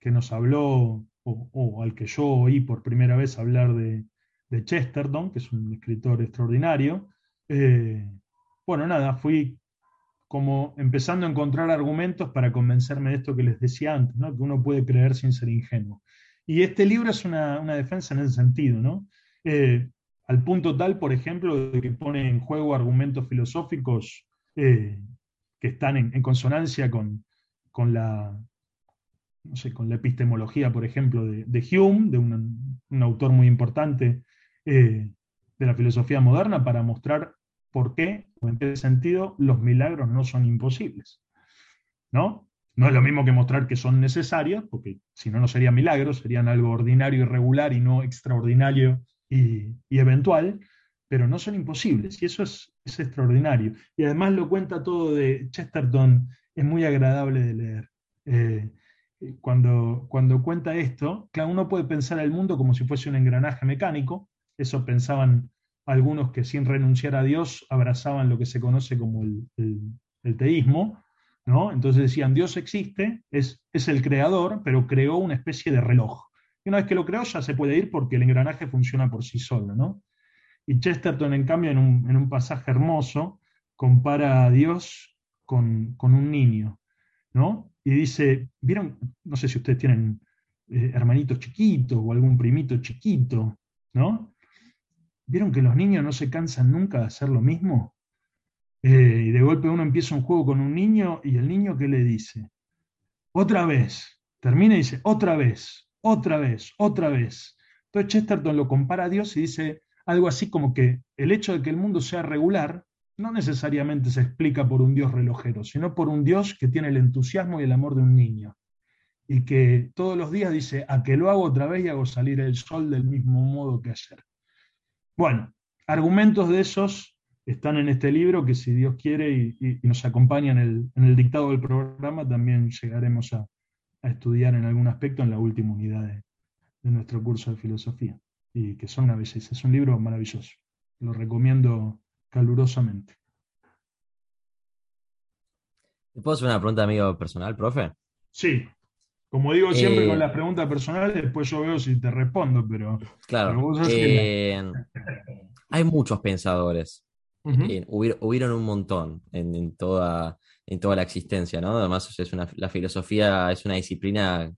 Speaker 3: que nos habló, o, al que yo oí por primera vez hablar de, de Chesterton, que es un escritor extraordinario. Eh, bueno, nada, fui como empezando a encontrar argumentos para convencerme de esto que les decía antes, ¿no? que uno puede creer sin ser ingenuo. Y este libro es una, defensa en ese sentido, ¿no? Eh, al punto tal, por ejemplo, de que pone en juego argumentos filosóficos eh, que están en, consonancia con, con, la, no sé, con la epistemología, por ejemplo, de, Hume, de un, autor muy importante eh, de la filosofía moderna para mostrar por qué, en qué sentido, los milagros no son imposibles. ¿No? No es lo mismo que mostrar que son necesarios, porque si no, no serían milagros, serían algo ordinario y regular y no extraordinario y, eventual, pero no son imposibles, y eso es, extraordinario. Y además lo cuenta todo de Chesterton, es muy agradable de leer. Eh, cuando, cuando cuenta esto, claro, uno puede pensar el mundo como si fuese un engranaje mecánico, eso pensaban algunos que sin renunciar a Dios abrazaban lo que se conoce como el, teísmo, ¿no? Entonces decían, Dios existe, es, es el creador, pero creó una especie de reloj. Y una vez que lo creó ya se puede ir porque el engranaje funciona por sí solo, ¿no? Y Chesterton, en cambio, en un, pasaje hermoso, compara a Dios con, un niño, ¿no? Y dice, ¿vieron? No sé si ustedes tienen eh, hermanitos chiquitos o algún primito chiquito, ¿no? ¿Vieron que los niños no se cansan nunca de hacer lo mismo? Eh, y de golpe uno empieza un juego con un niño y el niño ¿qué le dice? Otra vez. Termina y dice, otra vez, otra vez, otra vez. Entonces Chesterton lo compara a Dios y dice algo así como que el hecho de que el mundo sea regular no necesariamente se explica por un Dios relojero, sino por un Dios que tiene el entusiasmo y el amor de un niño. Y que todos los días dice, a que lo hago otra vez y hago salir el sol del mismo modo que ayer. Bueno, argumentos de esos están en este libro que si Dios quiere y, nos acompaña en el, dictado del programa, también llegaremos a, estudiar en algún aspecto en la última unidad de, nuestro curso de filosofía. Y que son una belleza, es un libro maravilloso. Lo recomiendo calurosamente.
Speaker 2: ¿Te puedo hacer una pregunta, amigo personal, profe?
Speaker 3: Sí. Como digo siempre con eh, las preguntas personales, después yo veo si te respondo, pero.
Speaker 2: Claro. Eh, hay muchos pensadores. Eh, hubieron un montón en, toda, en toda la existencia, ¿no? Además, es una, la filosofía es una disciplina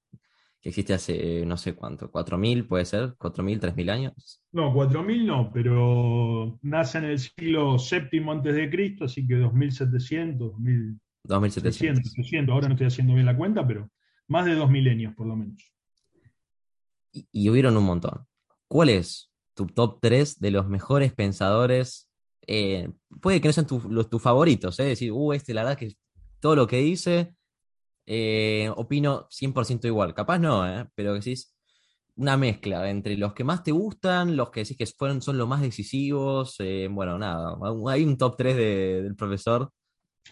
Speaker 2: que existe hace no sé cuánto, ¿4.000 puede ser? ¿4.000, 3.000 años?
Speaker 3: No, 4.000 no, pero nace en el siglo VII antes de Cristo, así que 2.700, 2.700. 2.700. Ahora no estoy haciendo bien la cuenta, pero más de dos milenios, por lo menos.
Speaker 2: Y, hubieron un montón. ¿Cuál es tu top 3 de los mejores pensadores? Eh, puede que no sean tus favoritos, ¿eh? decir, uh, este, la verdad que todo lo que dice, eh, opino 100% igual. Capaz no, ¿eh? pero decís una mezcla entre los que más te gustan, los que decís que fueron, son los más decisivos. Bueno, nada, hay un top 3 del profesor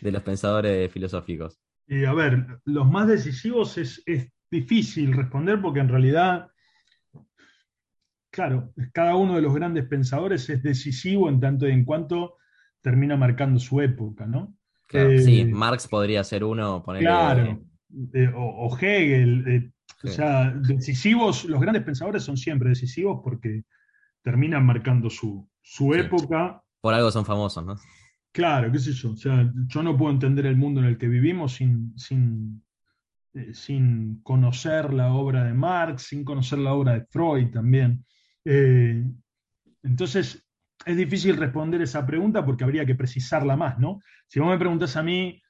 Speaker 2: de los pensadores filosóficos.
Speaker 3: Y a ver, los más decisivos es, difícil responder porque en realidad, claro, cada uno de los grandes pensadores es decisivo en tanto y en cuanto termina marcando su época, ¿no?
Speaker 2: sí, eh, Marx podría ser uno,
Speaker 3: Claro, eh, o, Hegel. Eh, O sea, decisivos, los grandes pensadores son siempre decisivos porque terminan marcando su, su época.
Speaker 2: Por algo son famosos, ¿no?
Speaker 3: Claro, qué sé yo. O sea, yo no puedo entender el mundo en el que vivimos sin, sin, eh, sin conocer la obra de Marx, sin conocer la obra de Freud también. Eh, entonces, es difícil responder esa pregunta porque habría que precisarla más, ¿no? Si vos me preguntas a mí,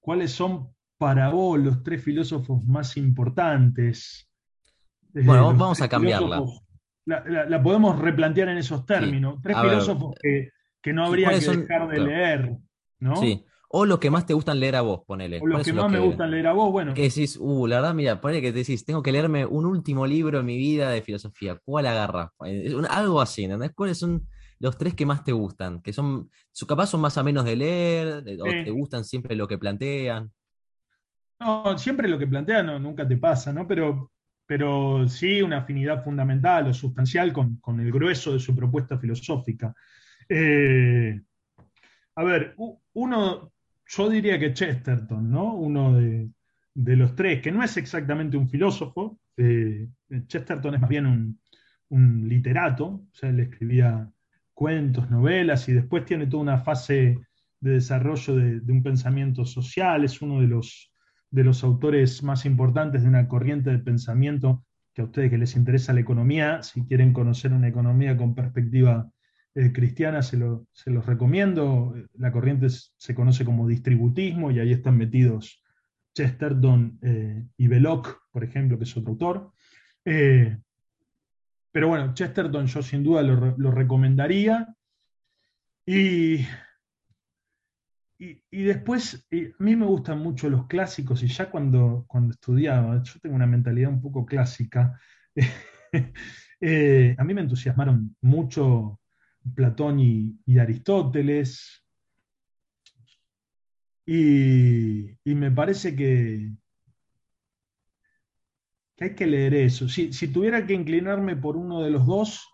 Speaker 3: ¿cuáles son para vos los tres filósofos más importantes?
Speaker 2: Eh, bueno, vamos a cambiarla.
Speaker 3: La, podemos replantear en esos términos. Tres filósofos que, no habría que dejar de leer, ¿no?
Speaker 2: Sí. O los que más te gustan leer a vos, ponele.
Speaker 3: O los que más me gustan leer a vos, bueno.
Speaker 2: Que decís, uh, la verdad, mira, ponele que te decís, tengo que leerme un último libro en mi vida de filosofía. ¿Cuál agarras? Algo así, ¿entendés? ¿Cuáles son los tres que más te gustan? Que son, capaz son más o menos de leer, o te gustan siempre lo que plantean.
Speaker 3: No, siempre lo que plantean no, nunca te pasa, ¿no? Pero, pero sí una afinidad fundamental o sustancial con, el grueso de su propuesta filosófica. Eh, a ver, uno, yo diría que Chesterton, ¿no? Uno de, los tres, que no es exactamente un filósofo, eh, Chesterton es más bien un, literato, o sea, él escribía cuentos, novelas, y después tiene toda una fase de desarrollo de, un pensamiento social, es uno de los, de los autores más importantes de una corriente de pensamiento que a ustedes que les interesa la economía, si quieren conocer una economía con perspectiva eh, cristiana se, los recomiendo. La corriente se conoce como distributismo y ahí están metidos Chesterton eh, y Belloc, por ejemplo, que es otro autor. Eh, pero bueno, Chesterton yo sin duda lo, recomendaría. Y, y, después, a mí me gustan mucho los clásicos y ya cuando, cuando estudiaba, yo tengo una mentalidad un poco clásica, a mí me entusiasmaron mucho Platón y, Aristóteles. Y, me parece que, hay que leer eso. Si, tuviera que inclinarme por uno de los dos,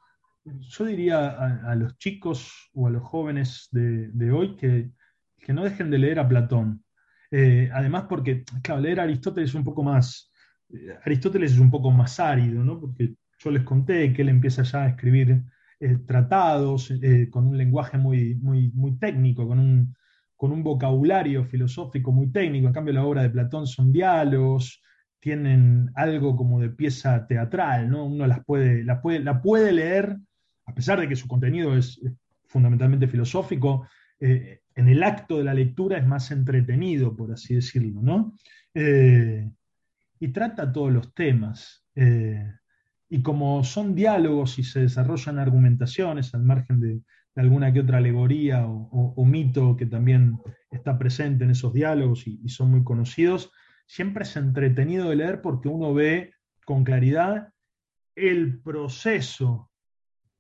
Speaker 3: yo diría a, los chicos o a los jóvenes de, hoy que, no dejen de leer a Platón. Eh, además, porque, claro, leer a Aristóteles es un poco más, eh, Aristóteles es un poco más árido, ¿no? Porque yo les conté que él empieza ya a escribir eh, tratados eh, con un lenguaje muy, muy, muy técnico, con un, con un vocabulario filosófico muy técnico. En cambio, la obra de Platón son diálogos, tienen algo como de pieza teatral, ¿no? Uno las puede, la, puede, la puede leer, a pesar de que su contenido es, fundamentalmente filosófico, eh, en el acto de la lectura es más entretenido, por así decirlo, ¿no? y trata todos los temas y como son diálogos y se desarrollan argumentaciones al margen de, alguna que otra alegoría o, mito que también está presente en esos diálogos y, son muy conocidos, siempre es entretenido de leer porque uno ve con claridad el proceso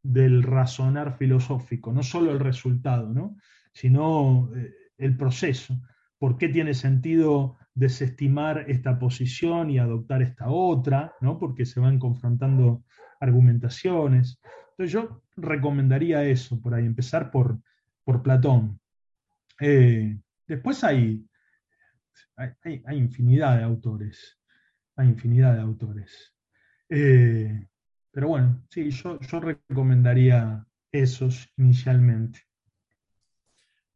Speaker 3: del razonar filosófico, no solo el resultado, ¿no? sino eh, el proceso. ¿Por qué tiene sentido desestimar esta posición y adoptar esta otra, ¿no? porque se van confrontando argumentaciones. Entonces yo recomendaría eso, por ahí, empezar por, por Platón. Eh, después hay, hay, infinidad de autores, hay infinidad de autores. Eh, pero bueno, sí, yo, yo recomendaría esos inicialmente.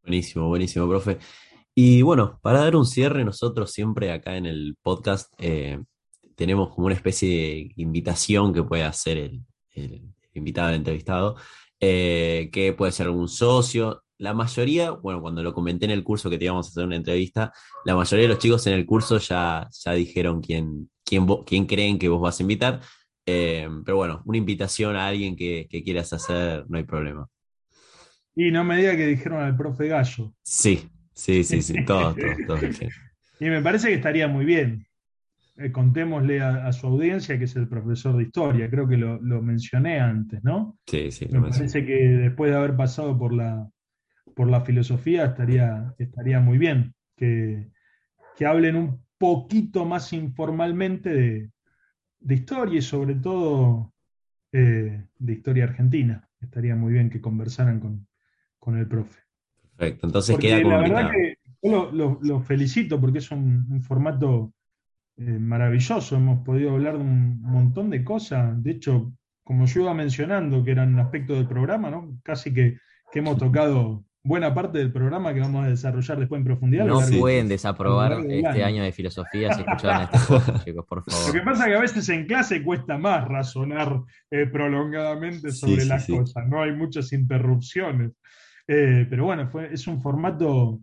Speaker 1: Buenísimo, buenísimo, profe. Y bueno, para dar un cierre, nosotros siempre acá en el podcast eh, tenemos como una especie de invitación que puede hacer el, invitado, el entrevistado, eh, que puede ser algún socio. La mayoría, bueno, cuando lo comenté en el curso que te íbamos a hacer una entrevista, la mayoría de los chicos en el curso ya, ya dijeron quién, quién, quién creen que vos vas a invitar. Eh, pero bueno, una invitación a alguien que, que quieras hacer, no hay problema.
Speaker 3: Y no me diga que dijeron al profe Gallo.
Speaker 1: Sí, Sí, sí, sí, todo, todo,
Speaker 3: Y me parece que estaría muy bien. Eh, contémosle a, su audiencia que es el profesor de historia, creo que lo, mencioné antes, ¿no?
Speaker 1: Sí, sí.
Speaker 3: Me parece que después de haber pasado por la, por la filosofía estaría, estaría muy bien que, hablen un poquito más informalmente de, historia y sobre todo eh, de historia argentina. Estaría muy bien que conversaran con, con el profe.
Speaker 1: Perfecto, entonces queda
Speaker 3: como La verdad que yo lo, felicito porque es un, formato maravilloso. Hemos podido hablar de un montón de cosas. De hecho, como yo iba mencionando, que eran aspectos del programa, ¿no? Casi que, que hemos tocado buena parte del programa que vamos a desarrollar después en profundidad.
Speaker 2: No pueden desaprobar este año. de filosofía si escucharon este podcast, chicos, por favor.
Speaker 3: Lo que pasa es que a veces en clase cuesta más razonar eh, prolongadamente sobre las cosas, no hay muchas interrupciones. Eh, pero bueno, fue, es un formato,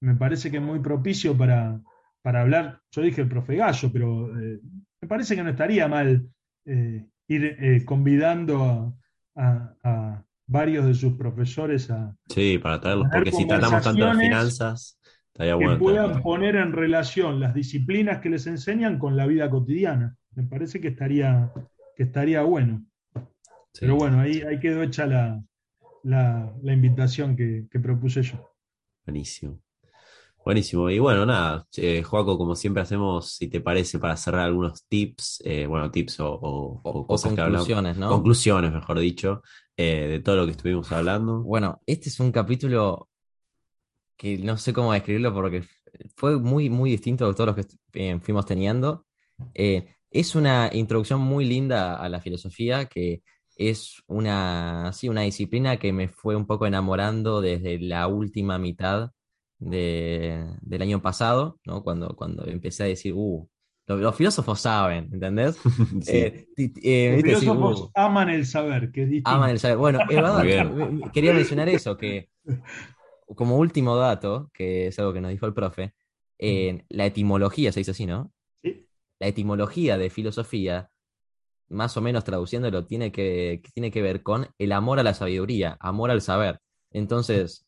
Speaker 3: me parece que muy propicio para, para hablar. Yo dije el profe Gallo, pero eh, me parece que no estaría mal ir convidando a varios de sus profesores a...
Speaker 1: Sí, para traerlos, porque si tratamos tanto de finanzas, estaría
Speaker 3: bueno. Que puedan poner en relación las disciplinas que les enseñan con la vida cotidiana. Me parece que estaría, que estaría bueno. Pero bueno, ahí, ahí quedó hecha la, la, invitación que, que propuse yo.
Speaker 1: Buenísimo. Buenísimo. Y bueno, nada, eh, Joaco, como siempre hacemos, si te parece, para cerrar algunos tips, eh, bueno, tips o,
Speaker 2: conclusiones, ¿no?
Speaker 1: Conclusiones, mejor dicho, eh, de todo lo que estuvimos hablando.
Speaker 2: Bueno, este es un capítulo que no sé cómo describirlo porque fue muy, muy distinto de todos los que fuimos teniendo. es una introducción muy linda a la filosofía que es una, sí, una disciplina que me fue un poco enamorando desde la última mitad del año pasado, ¿no? Cuando, cuando empecé a decir, uh, los, filósofos saben, ¿entendés?
Speaker 3: Eh, eh, los filósofos uh, aman el saber, que es distinto.
Speaker 2: Aman el saber. Bueno, quería mencionar eso, que como último dato, que es algo que nos dijo el profe, la etimología, se dice así, ¿no?
Speaker 3: Sí.
Speaker 2: La etimología de filosofía, más o menos traduciéndolo, tiene que, tiene que ver con el amor a la sabiduría, amor al saber. Entonces,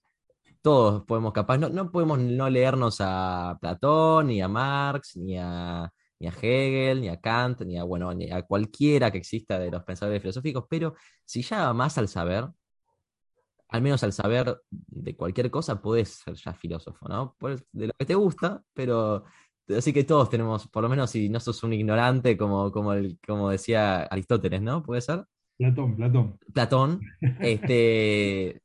Speaker 2: todos podemos capaz, no, no podemos no leernos a Platón, ni a Marx, ni a, ni a Hegel, ni a Kant, ni a, bueno, ni a cualquiera que exista de los pensadores filosóficos, pero si ya más al saber, al menos al saber de cualquier cosa, puedes ser ya filósofo, ¿no? Pues de lo que te gusta, pero así que todos tenemos, por lo menos si no sos un ignorante, como, como, el, como decía Aristóteles, ¿no? ¿Puede ser?
Speaker 3: Platón, Platón.
Speaker 2: Platón, este,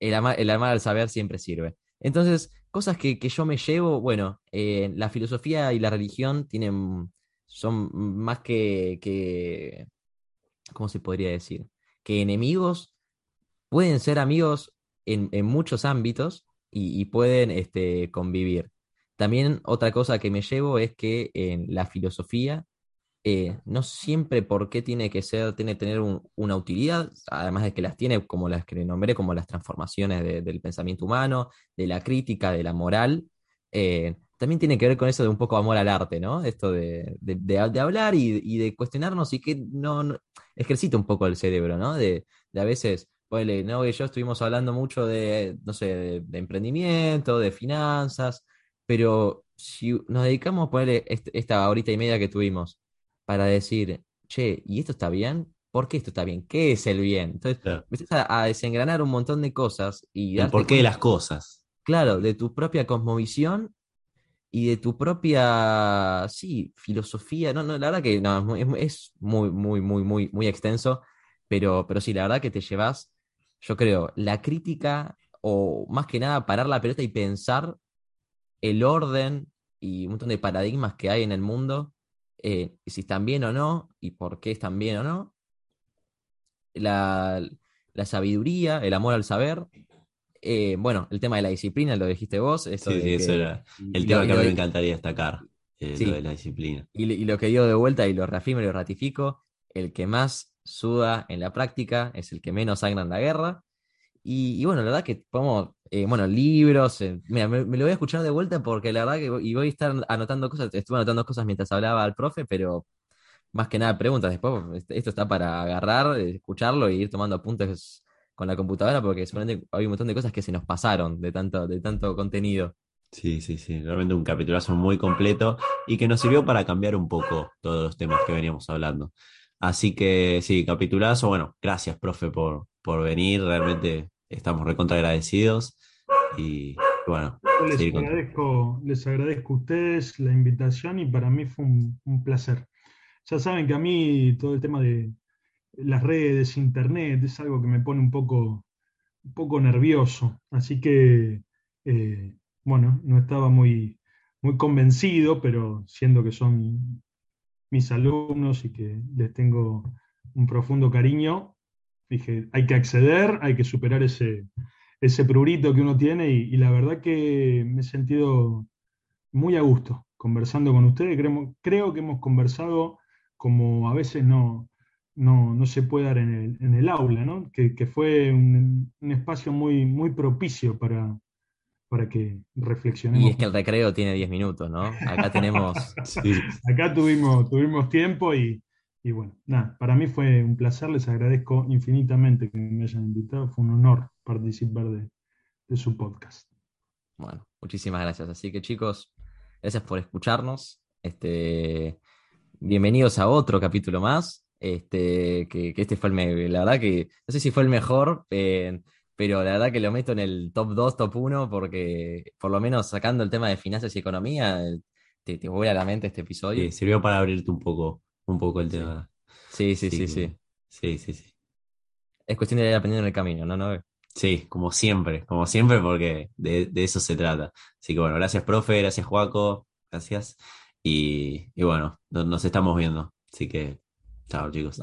Speaker 2: el amar, al saber siempre sirve. Entonces, cosas que, yo me llevo, bueno, eh, la filosofía y la religión tienen, son más que, que, ¿cómo se podría decir? Que enemigos, pueden ser amigos en, muchos ámbitos y, pueden este, convivir. También otra cosa que me llevo es que en la filosofía eh, no siempre por qué tiene que ser, tiene que tener una utilidad, además de que las tiene como las que nombré, como las transformaciones del pensamiento humano, de la crítica, de la moral. Eh, también tiene que ver con eso de un poco amor al arte, ¿no? Esto de, hablar y, de cuestionarnos y que no, ejercita un poco el cerebro, ¿no? De, a veces, ponele, no, yo estuvimos hablando mucho de, no sé, de, emprendimiento, de finanzas, pero si nos dedicamos a ponerle esta horita y media que tuvimos para decir, che, ¿y esto está bien? ¿Por qué esto está bien? ¿Qué es el bien? Entonces, empiezas a, desengranar un montón de cosas y...
Speaker 1: El por qué de las cosas.
Speaker 2: Claro, de tu propia cosmovisión y de tu propia, sí, filosofía. No, no, la verdad que no, es muy, muy, muy, muy, muy extenso, pero, pero sí, la verdad que te llevas, yo creo, la crítica o más que nada parar la pelota y pensar el orden y un montón de paradigmas que hay en el mundo eh, si están bien o no, y por qué están bien o no, la, sabiduría, el amor al saber, eh, bueno, el tema de la disciplina, lo dijiste vos.
Speaker 1: sí, sí, eso era el tema que a mí me encantaría destacar, eh, lo de la disciplina.
Speaker 2: Y, lo que dio de vuelta, y lo reafirmo y lo ratifico, el que más suda en la práctica es el que menos sangra en la guerra. Y, bueno, la verdad que podemos, eh, bueno, libros, eh, mira, me, lo voy a escuchar de vuelta porque la verdad que y voy a estar anotando cosas, estuve anotando cosas mientras hablaba al profe, pero más que nada preguntas. Después, este, esto está para agarrar, escucharlo y ir tomando apuntes con la computadora porque seguramente hay un montón de cosas que se nos pasaron de tanto, de tanto contenido.
Speaker 1: Sí, sí, sí, realmente un capitulazo muy completo y que nos sirvió para cambiar un poco todos los temas que veníamos hablando. Así que sí, capitulazo, bueno, gracias, profe, por, por venir, realmente estamos recontra agradecidos y bueno.
Speaker 3: Les agradezco, les agradezco a ustedes la invitación y para mí fue un, placer. Ya saben que a mí todo el tema de las redes, internet, es algo que me pone un poco, un poco nervioso. Así que, eh, bueno, no estaba muy, muy convencido, pero siendo que son mis alumnos y que les tengo un profundo cariño, dije, hay que acceder, hay que superar ese, ese prurito que uno tiene y, la verdad que me he sentido muy a gusto conversando con ustedes. Creo, creo que hemos conversado como a veces no, no, se puede dar en el, aula, ¿no? que, fue un, espacio muy, muy propicio para, para que reflexionemos.
Speaker 2: Y es que el recreo tiene 10 minutos, ¿no? Acá tenemos...
Speaker 3: Acá tuvimos, tuvimos tiempo y, bueno, nada, para mí fue un placer, les agradezco infinitamente que me hayan invitado, fue un honor participar de, su podcast.
Speaker 2: Bueno, muchísimas gracias. Así que chicos, gracias por escucharnos. Este, bienvenidos a otro capítulo más. Este, que, este fue el, la verdad que, no sé si fue el mejor, eh, pero la verdad que lo meto en el top 2, top 1, porque por lo menos sacando el tema de finanzas y economía, te, te voy a la mente este episodio.
Speaker 1: Sí, sirvió para abrirte un poco, un poco el tema.
Speaker 2: Sí, sí, sí, sí.
Speaker 1: Sí, sí, sí.
Speaker 2: Es cuestión de ir aprendiendo en el camino, ¿no? ¿No?
Speaker 1: Sí, como siempre, como siempre, porque de, eso se trata. Así que bueno, gracias, profe, gracias, Juaco, gracias. Y, bueno, nos estamos viendo. Así que, chao, chicos.